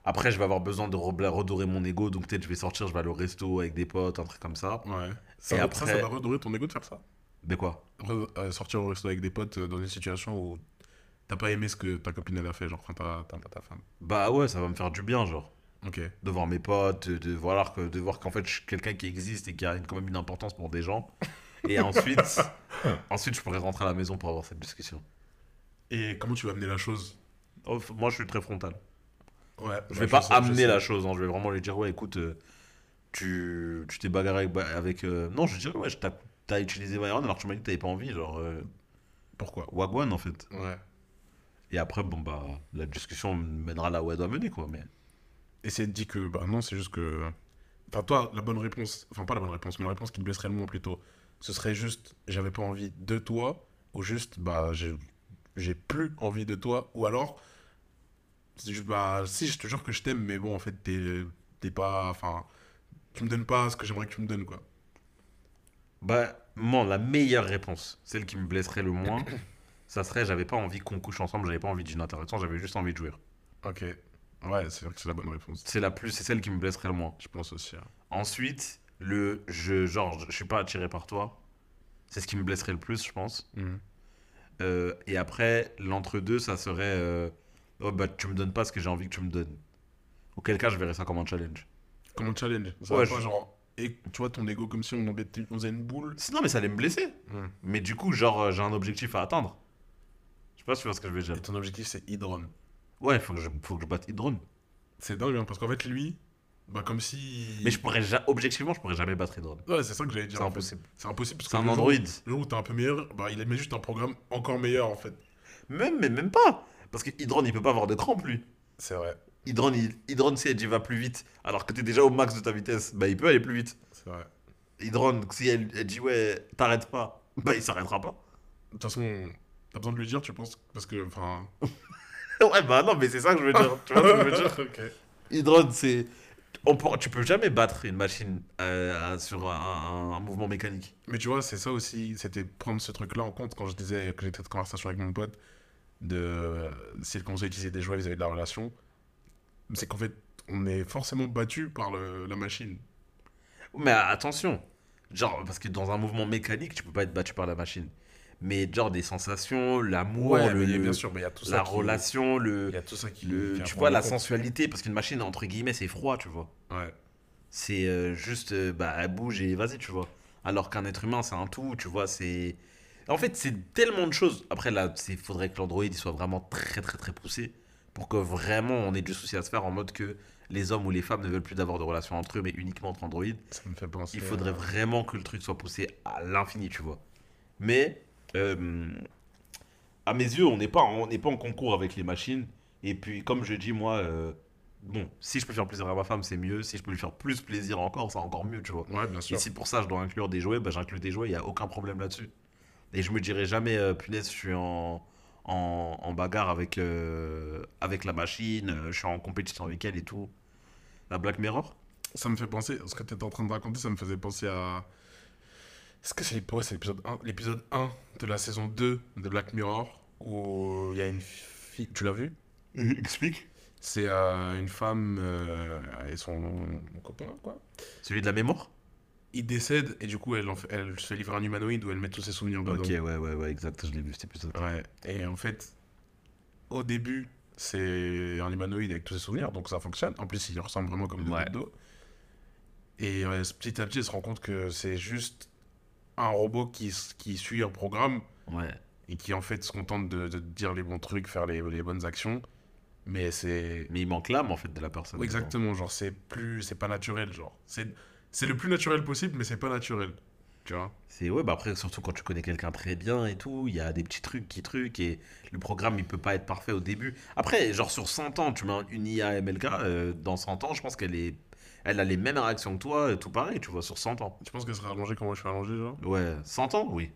Après, je vais avoir besoin de re- redorer mon ego, donc peut-être je vais sortir, je vais aller au resto avec des potes, un truc comme ça.
Ouais. Ça,
Et après-
ça va redorer ton ego de faire ça
Mais quoi?
Re- euh, sortir au resto avec des potes euh, dans une situation où t'as pas aimé ce que ta copine elle a fait, genre enfin ta, ta, ta femme.
Bah ouais, ça va me faire du bien, genre.
Ok.
de voir mes potes, de, de voir que de voir qu'en fait je suis quelqu'un qui existe et qui a quand même une importance pour des gens. Et ensuite, ensuite je pourrais rentrer à la maison pour avoir cette discussion.
Et comment tu vas amener la chose?
Oh, moi je suis très frontal.
Ouais.
Je vais
bah,
pas
sais, je
amener la chose, hein. je vais vraiment lui dire ouais écoute, euh, tu tu t'es bagarré avec, bah, avec, euh, non je dirais ouais t'as utilisé Byron alors tu m'as dit que t'avais pas envie genre euh,
Pourquoi?
Wagwan en fait.
Ouais.
Et après bon bah la discussion mènera là où elle doit mener quoi mais.
Et c'est dit que bah non, c'est juste que. Enfin, toi, la bonne réponse, enfin pas la bonne réponse, mais la réponse qui te blesserait le moins plutôt, ce serait juste j'avais pas envie de toi, ou juste bah j'ai j'ai plus envie de toi, ou alors c'est juste bah si je te jure que je t'aime, mais bon en fait t'es t'es pas. Enfin, tu me donnes pas ce que j'aimerais que tu me donnes quoi.
Bah, moi, la meilleure réponse, celle qui me blesserait le moins, ça serait j'avais pas envie qu'on couche ensemble, j'avais pas envie d'une interaction, j'avais juste envie de jouer.
Ok. Ouais, c'est vrai que c'est la bonne réponse.
C'est la plus, c'est celle qui me blesserait le moins.
Je pense aussi. hein.
Ensuite, le je, genre, je suis pas attiré par toi, c'est ce qui me blesserait le plus, je pense.
Mhm.
Euh, et après, l'entre-deux, ça serait euh, oh, bah, tu me donnes pas ce que j'ai envie que tu me donnes. Auquel cas, je verrais ça comme un challenge.
Comme un challenge. Ça
Ouais,
va pas
je-
genre. Et tu vois ton ego comme si on, embêtait- on faisait une boule.
Sinon, mais ça allait me blesser.
Mhm.
Mais du coup, genre, euh, j'ai un objectif à atteindre. Je sais pas si tu vois ce que je veux dire.
Et ton objectif c'est Hydron.
Ouais, faut que je, faut que je batte Hydron.
C'est dingue, hein, parce qu'en fait, lui, bah, comme si.
Mais je pourrais ja- objectivement, je pourrais jamais battre Hydron.
Ouais, c'est ça que j'allais dire.
C'est impossible.
C'est impossible parce
C'est
que
un
le jour-
Android.
Le jour où t'es un peu meilleur, bah, il met juste un programme encore meilleur en fait.
Même, mais même pas. Parce que Hydron, il peut pas avoir de crampe, lui.
C'est vrai.
Hydron, il, Hydron, si elle dit va plus vite, alors que t'es déjà au max de ta vitesse, bah il peut aller plus vite.
C'est vrai.
Hydron, si elle, elle dit ouais, t'arrêtes pas, bah il s'arrêtera pas.
De toute façon, t'as besoin de lui dire, tu penses Parce que, enfin.
ouais, bah non, mais c'est ça que je veux dire. tu vois ce que je veux dire
Ok.
Hydron, c'est. On peut- tu peux jamais battre une machine euh, sur un, un- un mouvement mécanique.
Mais tu vois, c'est ça aussi, c'était prendre ce truc-là en compte quand je disais que j'étais en conversation avec mon pote de euh, si commençait à utiliser des jouets vis-à-vis de la relation. C'est qu'en fait, on est forcément battu par le- la machine.
Mais attention, genre, parce que dans un mouvement mécanique, tu peux pas être battu par la machine. Mais genre des sensations, l'amour, le,
mais
le-
bien sûr, mais il y a tout ça.
la
qui-
relation, le,
Il y a tout ça qui.
le
qui
tu vois, la
compte.
sensualité, parce qu'une machine, entre guillemets, c'est froid, tu vois.
Ouais.
C'est euh, juste, euh, bah, elle bouge et vas-y, tu vois. Alors qu'un être humain, c'est un tout, tu vois, c'est... En fait, c'est tellement de choses. Après, là, il faudrait que l'Android soit vraiment très, très, très poussé pour que vraiment on ait du souci à se faire en mode que les hommes ou les femmes ne veulent plus d'avoir de relations entre eux, mais uniquement entre Android.
Ça me fait penser.
Il faudrait
à-
vraiment que le truc soit poussé à l'infini, tu vois. Mais, euh, à mes yeux, on n'est pas, en- on n'est pas en concours avec les machines. Et puis, comme je dis, moi, euh, bon, si je peux faire plaisir à ma femme, c'est mieux. Si je peux lui faire plus plaisir encore, c'est encore mieux, tu vois.
Ouais, bien sûr.
Et si pour ça, je dois inclure des jouets, bah, j'inclus des jouets, il n'y a aucun problème là-dessus. Et je me dirais jamais, euh, punaise, je suis en, en, en bagarre avec, euh, avec la machine, euh, je suis en compétition avec elle et tout. La Black Mirror
Ça me fait penser, ce que tu étais en train de raconter, ça me faisait penser à. Est-ce que c'est ouais, l'épisode 1, l'épisode 1 de la saison 2 de Black Mirror où il y a une fille. Tu l'as vu?
Explique.
C'est euh, une femme euh, et son copain, quoi.
Celui de la mémoire?
Il décède et du coup, elle, se livre à un humanoïde où elle met tous ses souvenirs dedans.
Ok, ouais, ouais, ouais, exact, je l'ai vu cet épisode.
Ouais, et en fait, au début, c'est un humanoïde avec tous ses souvenirs, donc ça fonctionne. En plus, il ressemble vraiment comme
Ouais.
d'eau. Et ouais, petit à petit, elle se rend compte que c'est juste un robot qui, qui suit un programme
Ouais.
et qui en fait se contente de, de dire les bons trucs, faire les, les bonnes actions. Mais c'est.
Mais il manque l'âme en fait de la personne.
Exactement, genre, c'est plus. C'est pas naturel, genre. C'est c'est le plus naturel possible, mais c'est pas naturel. Tu vois?
C'est ouais, bah après, surtout quand tu connais quelqu'un très bien et tout, il y a des petits trucs qui trucs et le programme il peut pas être parfait au début. Après, genre sur 100 ans, tu mets une IA MLK, euh, dans 100 ans, je pense qu'elle est. Elle a les mêmes réactions que toi, tout pareil, tu vois, sur 100 ans.
Tu penses qu'elle sera allongée comme moi je suis allongé, genre?
Ouais, 100 ans, oui.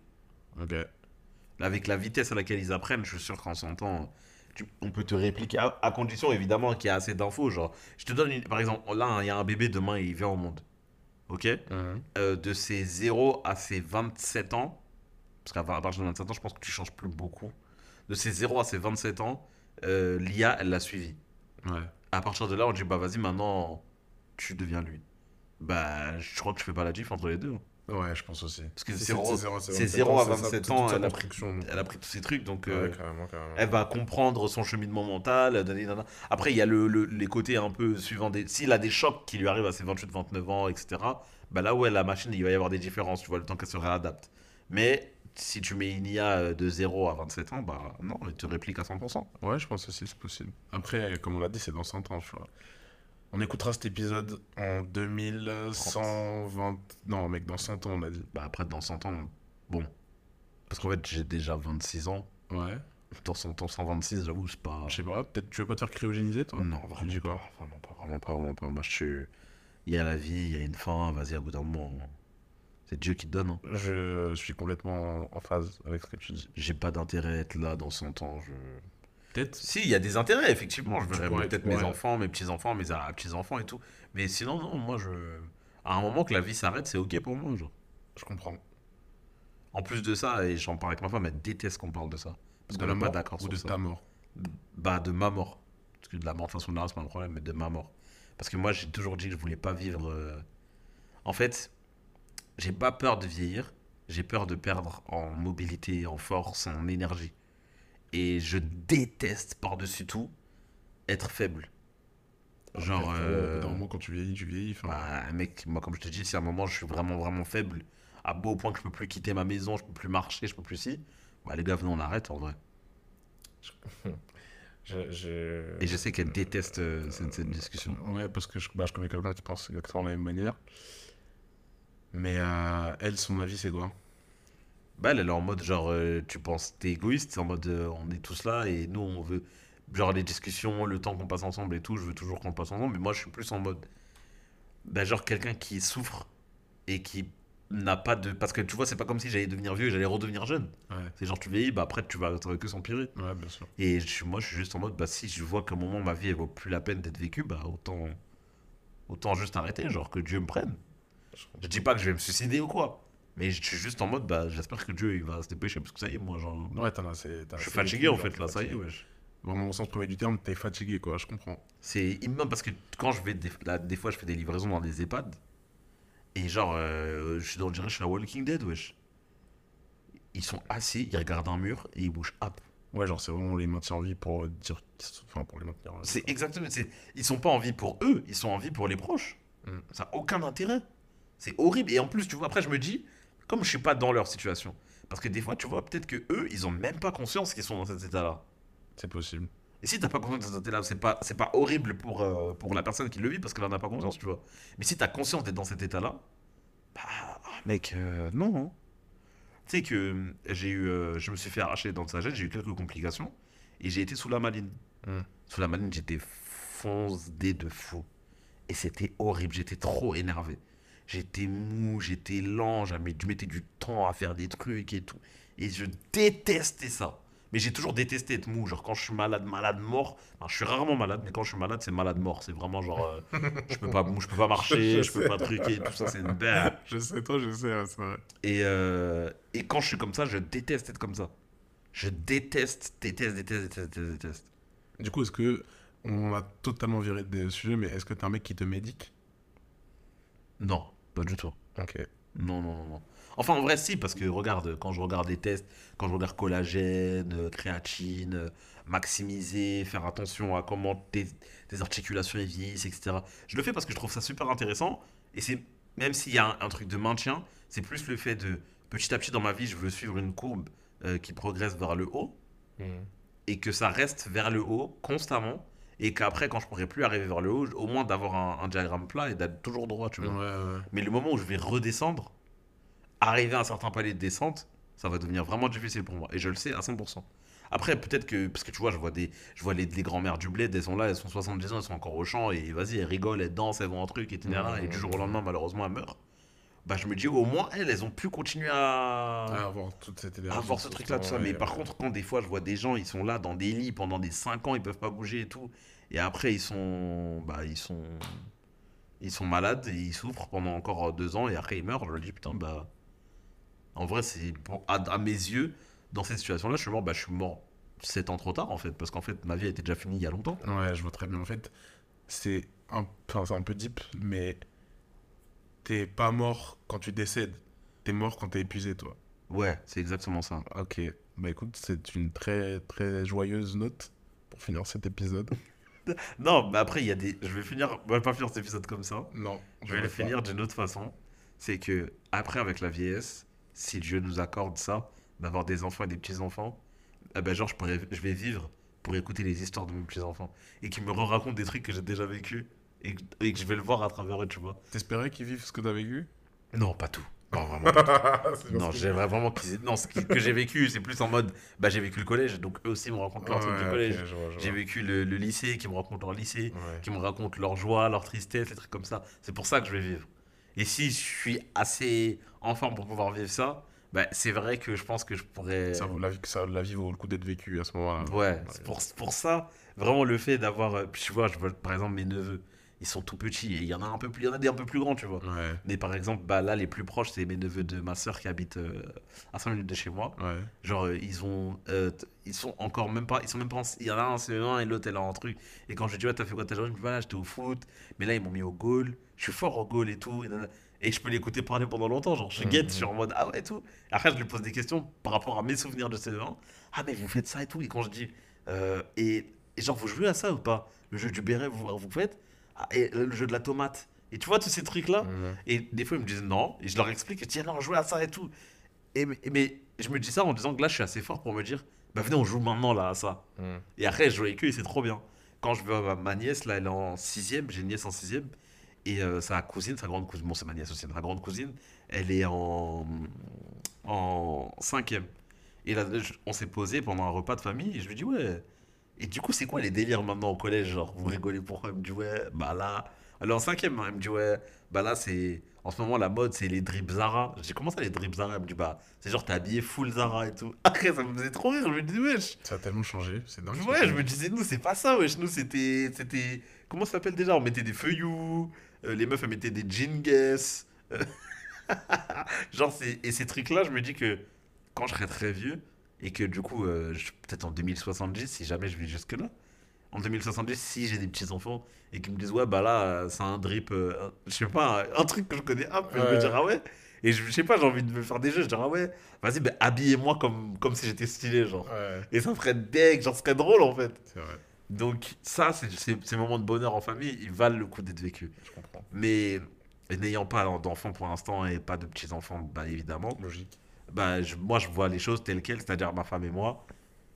Ok.
Avec la vitesse à laquelle ils apprennent, je suis sûr qu'en 100 ans, tu- on peut te répliquer, à, à condition évidemment qu'il y a assez d'infos. Genre, je te donne une, par exemple, là, il y a un bébé, demain il vient au monde. Ok?
Mhm.
Euh, De ses 0 à ses 27 ans, parce qu'à partir de 27 ans, je pense que tu changes plus beaucoup. De ses 0 à ses 27 ans, euh, l'IA, elle l'a suivi.
Ouais.
À partir de là, on dit, bah vas-y, maintenant, tu deviens lui. Bah, je crois que je fais pas la diff entre les deux.
Ouais, je pense aussi.
Parce que
c'est zéro,
c'est
27
zéro à
c'est ça,
27
toute
ans, elle a
construction.
Elle a pris tous ces trucs, donc
Ouais,
euh,
carrément, carrément.
elle va comprendre son cheminement mental. Après, il y a le, le- les côtés un peu suivants. Des... S'il a des chocs qui lui arrivent à ses 28-29 ans, etc., bah là, ouais, la machine, il va y avoir des différences, tu vois, le temps qu'elle se réadapte. Mais si tu mets une IA de 0 à 27 ans, bah non, elle te réplique à 100%.
Ouais, je pense aussi c'est possible. Après, comme on l'a dit, c'est dans 100 ans, tu vois. On écoutera cet épisode en 2120... Non, mec, dans 100 ans, on a dit.
Bah après, dans 100 ans, bon. Parce qu'en fait, j'ai déjà 26 ans.
Ouais.
Dans 100 ans, 126, j'avoue, c'est pas.
Je sais pas, peut-être tu veux pas te faire cryogéniser, toi?
Non,
Tu
vraiment
dis quoi?
pas, vraiment pas, vraiment pas, vraiment pas. Moi, je suis. Il y a la vie, il y a une fin, vas-y, à bout d'un moment. C'est Dieu qui te donne. hein.
Je suis complètement en phase avec ce que tu dis.
J'ai pas d'intérêt à être là dans 100 ans. Je...
Peut-être
Si, il y a des intérêts, effectivement. Je verrais peut-être mes enfants, mes petits-enfants, mes petits-enfants et tout. Mais sinon, non, moi, je. À un moment que la vie s'arrête, c'est ok pour moi. Genre.
Je comprends.
En plus de ça, et j'en parle avec ma femme, elle déteste qu'on parle de ça. Parce
de
qu'on n'est pas d'accord
ou
sur
de
ça.
ta mort?
Bah, de ma mort. Parce que de la mort, de toute façon, c'est pas un problème, mais de ma mort. Parce que moi, j'ai toujours dit que je voulais pas vivre. euh, En fait, j'ai pas peur de vieillir. J'ai peur de perdre en mobilité, en force, en énergie. Et je déteste par-dessus tout être faible. Genre.
Après,
euh,
moment, quand tu vieillis, tu vieillis. enfin,
bah, mec, moi, comme je te dis, si à un moment je suis vraiment, vraiment faible, à beau point que je peux plus quitter ma maison, je peux plus marcher, je peux plus si, bah, les gars, venez, on arrête en vrai.
je- je-
Et je sais qu'elle déteste euh, cette, cette discussion.
Ouais, parce que je, bah, je connais quelqu'un qui pense exactement de la même manière. Mais euh, elle, son avis, c'est quoi?
Bah, elle, est en mode genre, euh, tu penses, t'es égoïste, c'est en mode, euh, on est tous là et nous, on veut. genre les discussions, le temps qu'on passe ensemble et tout, je veux toujours qu'on passe ensemble. Mais moi, je suis plus en mode, bah, genre quelqu'un qui souffre et qui n'a pas de. Parce que tu vois, c'est pas comme si j'allais devenir vieux et j'allais redevenir jeune.
Ouais,
C'est genre, tu vieillis, bah après, tu vas, que s'empirer.
ouais, bien sûr.
Et je moi, je suis juste en mode, bah si je vois qu'à un moment ma vie elle vaut plus la peine d'être vécue, bah autant, autant juste arrêter, genre que Dieu me prenne. Je dis pas que je vais me suicider ou quoi, mais je suis juste en mode, bah j'espère que Dieu il va se dépêcher parce que ça y est, moi, genre,
Ouais, t'en as
je suis fatigué en fait là, ça y est, wesh.
Vraiment, au sens premier du terme, t'es fatigué, quoi, je comprends.
C'est immense parce que quand je vais, des, là, des fois, je fais des livraisons dans des EHPAD et genre, euh, je suis dans, dirait que je suis à Walking Dead, wesh. Ils sont assis, ils regardent un mur et ils bougent up.
Ouais, genre, c'est vraiment les maintien en vie pour dire. Enfin, pour les maintenir. en vie,
C'est exactement. c'est- Ils sont pas en vie pour eux, ils sont en vie pour les proches.
Mm.
Ça n'a aucun intérêt. C'est horrible. Et en plus, tu vois, après, je me dis, comme je suis pas dans leur situation, parce que des fois, tu vois, peut-être que eux, ils ont même pas conscience qu'ils sont dans cet état-là.
C'est possible.
Et si t'as pas conscience de cet état-là, c'est pas, c'est pas horrible pour, euh, pour la personne qui le vit parce qu'elle en a pas conscience, tu vois. Mais si t'as conscience d'être dans cet état-là, bah, mec, euh, non. hein. Tu sais que euh, j'ai eu, euh, je me suis fait arracher dents de sagesse, j'ai eu quelques complications et j'ai été sous la maline.
Mm.
Sous la maline, j'étais foncé de fou. Et c'était horrible, j'étais trop énervé. J'étais mou, j'étais lent, j'avais- je mettais du temps à faire des trucs et tout. Et je détestais ça. Mais j'ai toujours détesté être mou. Genre, quand je suis malade, malade mort. Enfin, je suis rarement malade, mais quand je suis malade, c'est malade mort. C'est vraiment genre. euh, je, peux pas, je peux pas marcher, je peux pas truquer, tout ça, c'est une belle.
Je sais, toi, je sais, c'est vrai.
Et, euh, et quand je suis comme ça, je déteste être comme ça. Je déteste, déteste, déteste, déteste, déteste, déteste.
Du coup, est-ce que. On a totalement viré des sujets, mais est-ce que t'es un mec qui te médique?
Non, pas du tout.
Ok.
Non, non, non, non. Enfin, en vrai, si, parce que regarde, quand je regarde les tests, quand je regarde collagène, euh, créatine, euh, maximiser, faire attention à comment tes, tes articulations vieillissent, etc. Je le fais parce que je trouve ça super intéressant. Et c'est, même s'il y a un, un truc de maintien, c'est plus le fait de, petit à petit dans ma vie, je veux suivre une courbe euh, qui progresse vers le haut et que ça reste vers le haut constamment. Et qu'après, quand je pourrai plus arriver vers le haut, au moins d'avoir un, un diagramme plat et d'être toujours droit, tu vois.
ouais.
Mais le moment où je vais redescendre, arriver à un certain palier de descente, ça va devenir vraiment difficile pour moi. Et je le sais à 100%. Après, peut-être que, parce que tu vois, je vois, des, je vois les, les grand-mères du bled, elles sont là, elles sont 70 ans, elles sont encore au champ, et vas-y, elles rigolent, elles dansent, elles vont un truc, etc. Et du jour au lendemain, malheureusement, elles meurent. Bah, je me dis, au moins, elles, elles ont pu continuer à,
À avoir toute cette énergie.
à avoir ce truc-là, tout ça.
ouais,
Mais par contre, quand des fois, je vois des gens, ils sont là dans des lits pendant des 5 ans, ils peuvent pas bouger et tout. Et après, ils sont, bah, ils sont, ils sont malades et ils souffrent pendant encore 2 ans et après ils meurent. Je me dis, putain, bah, en vrai, c'est, bon, à, à mes yeux, dans cette situation-là, je suis mort, bah, je suis mort 7 ans trop tard, en fait, parce qu'en fait, ma vie était déjà finie il y a longtemps.
Ouais, je vois très bien. En fait, c'est un, enfin, c'est un peu deep, mais t'es pas mort quand tu décèdes. T'es mort quand t'es épuisé, toi.
Ouais, c'est exactement ça.
Ok. Bah écoute, c'est une très très joyeuse note pour finir cet épisode.
Non, mais après, il y a des, je vais finir, on va pas finir cet épisode comme ça.
non,
Je vais le finir d'une autre façon. C'est que, après, avec la vieillesse, si Dieu nous accorde ça, d'avoir des enfants et des petits-enfants, eh ben, genre, je, pourrais, je vais vivre pour écouter les histoires de mes petits-enfants. Et qui me racontent des trucs que j'ai déjà vécu et, que- et que je vais le voir à travers eux, tu vois.
T'espérais qu'ils vivent ce que t'as vécu?
Non, pas tout. Non, vraiment. non, j'aimerais vraiment. Non, ce que j'ai vécu, c'est plus en mode. Bah, j'ai vécu le collège, donc eux aussi me racontent leur truc
Ouais,
du collège. J'ai vécu le, le lycée, qui me racontent leur lycée
Ouais.
qui me racontent leur joie, leur tristesse, des trucs comme ça. C'est pour ça que je vais vivre. Et si je suis assez en forme pour pouvoir vivre ça, bah, c'est vrai que je pense que je pourrais.
Ça, la, vie, ça, la vie vaut le coup d'être vécue à ce moment-là.
Ouais, c'est pour, pour ça, vraiment le fait d'avoir. euh, tu vois, je vois par exemple mes neveux, ils sont tout petits et il y en a un peu plus, il y en a des un peu plus grands, tu vois.
Ouais,
Mais par exemple, bah, là, les plus proches, c'est mes neveux de ma soeur qui habitent euh, à 5 minutes de chez moi.
ouais.
Genre, euh, ils ont. euh, ils sont encore même pas. Ils sont même pas. en- Il y en a un en CE1 et l'autre, elle a un truc. Et quand je dis, ouais, t'as fait quoi ta journée Je dis, voilà, j'étais au foot. Mais là, ils m'ont mis au goal. Je suis fort au goal et tout. Et, nanana. Et je peux l'écouter parler pendant longtemps. Genre, je guette, je suis en mode, ah ouais, et tout. Et après, je lui pose des questions par rapport à mes souvenirs de CE1. Ah, mais vous faites ça et tout? Et quand je dis, euh, et, et genre, vous jouez à ça ou pas? Le jeu du béret, vous, vous faites? Et le jeu de la tomate. Et tu vois, tous ces trucs-là. Et des fois, ils me disent non. Et je leur explique, je dis, ah non, jouez à ça et tout. Et, mais- mais je me dis ça en disant que là, je suis assez fort pour me dire, bah venez, on joue maintenant là à ça. Et après, je joue avec eux et c'est trop bien. Quand je vais ma, ma nièce, là, elle est en sixième, j'ai une nièce en sixième. Et euh, sa cousine, sa grande cousine, bon, c'est ma nièce aussi, sa grande cousine, elle est en, en cinquième. Et là, je- on s'est posé pendant un repas de famille et je lui dis, ouais. Et du coup, c'est quoi les délires maintenant au collège Genre, vous rigolez pourquoi Elle me dit, ouais, bah là. Est en cinquième, hein, elle me dit, ouais, bah là, c'est. En ce moment, la mode, c'est les drips Zara. J'ai commencé les drips Zara? Elle me dit, bah, c'est genre, t'es habillé full Zara et tout. Après, ça me faisait trop rire. Je me dis, wesh.
Ça a tellement changé, c'est dingue.
Ouais, je me disais, nous, c'est pas ça, wesh. Nous, c'était. c'était... Comment ça s'appelle déjà? On mettait des feuillous. euh, les meufs, elles mettaient des jean guess. euh, genre, c'est... et ces trucs-là, je me dis que quand je serai très vieux, et que du coup, euh, peut-être en 2070, si jamais je vis jusque-là, en 2070, si j'ai des petits-enfants et qu'ils me disent, ouais, bah là, euh, c'est un drip, euh, je sais pas, un, truc que je connais un peu, je me dire, ah ouais. Et je, je sais pas, j'ai envie de me faire des jeux, je dirais, ah ouais, vas-y, bah, habillez-moi comme, comme si j'étais stylé, genre.
Ouais,
Et ça ferait deg, genre, ce serait drôle en fait.
c'est vrai,
Donc, ça, c'est- ces moments de bonheur en famille, ils valent le coup d'être vécus.
je comprends.
Mais n'ayant pas d'enfants pour l'instant et pas de petits-enfants, bah évidemment,
Logique.
Bah, je- moi je vois les choses telles quelles, c'est-à-dire ma femme et moi.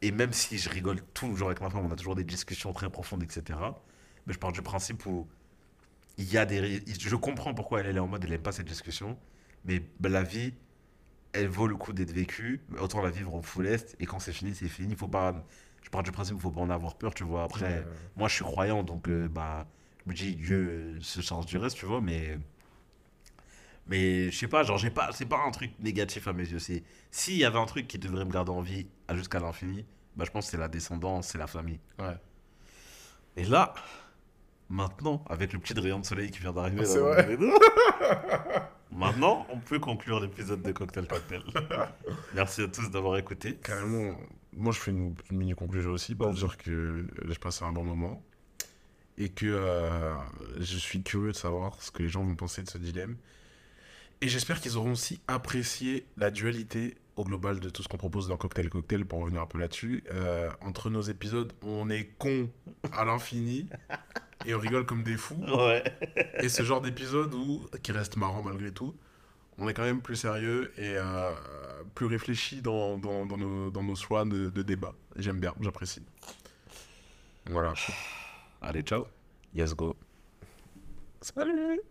Et même si je rigole toujours avec ma femme, on a toujours des discussions très profondes, etc. Mais je pars du principe où il y a des. Je comprends pourquoi elle, elle est en mode elle n'aime pas cette discussion, mais bah, la vie, elle vaut le coup d'être vécue. Autant la vivre en full est, et quand c'est fini, c'est fini. Faut pas. Je pars du principe qu'il faut pas en avoir peur, tu vois. Après,
Ouais.
moi je suis croyant, donc euh, bah, je me dis Dieu se charge du reste, tu vois, mais. Mais je sais pas, genre, j'ai pas, c'est pas un truc négatif à mes yeux. C'est s'il y avait un truc qui devrait me garder en vie jusqu'à l'infini, bah, je pense que c'est la descendance, c'est la famille.
Ouais.
Et là, maintenant, avec le petit rayon de soleil qui vient d'arriver,
Ah, C'est vrai.
maintenant, on peut conclure l'épisode de Cocktail Cocktail. Merci à tous d'avoir écouté.
Carrément, moi je fais une, une mini conclusion aussi pour dire que je passe un bon moment et que euh, je suis curieux de savoir ce que les gens vont penser de ce dilemme. Et j'espère qu'ils auront aussi apprécié la dualité au global de tout ce qu'on propose dans Cocktail Cocktail pour revenir un peu là-dessus. Euh, entre nos épisodes, on est con à l'infini et on rigole comme des fous.
Ouais.
Et ce genre d'épisode où, qui reste marrant malgré tout, on est quand même plus sérieux et euh, plus réfléchi dans, dans, dans nos, dans nos choix de, de débat. J'aime bien, j'apprécie. Voilà.
Allez, ciao.
Yes, go.
Salut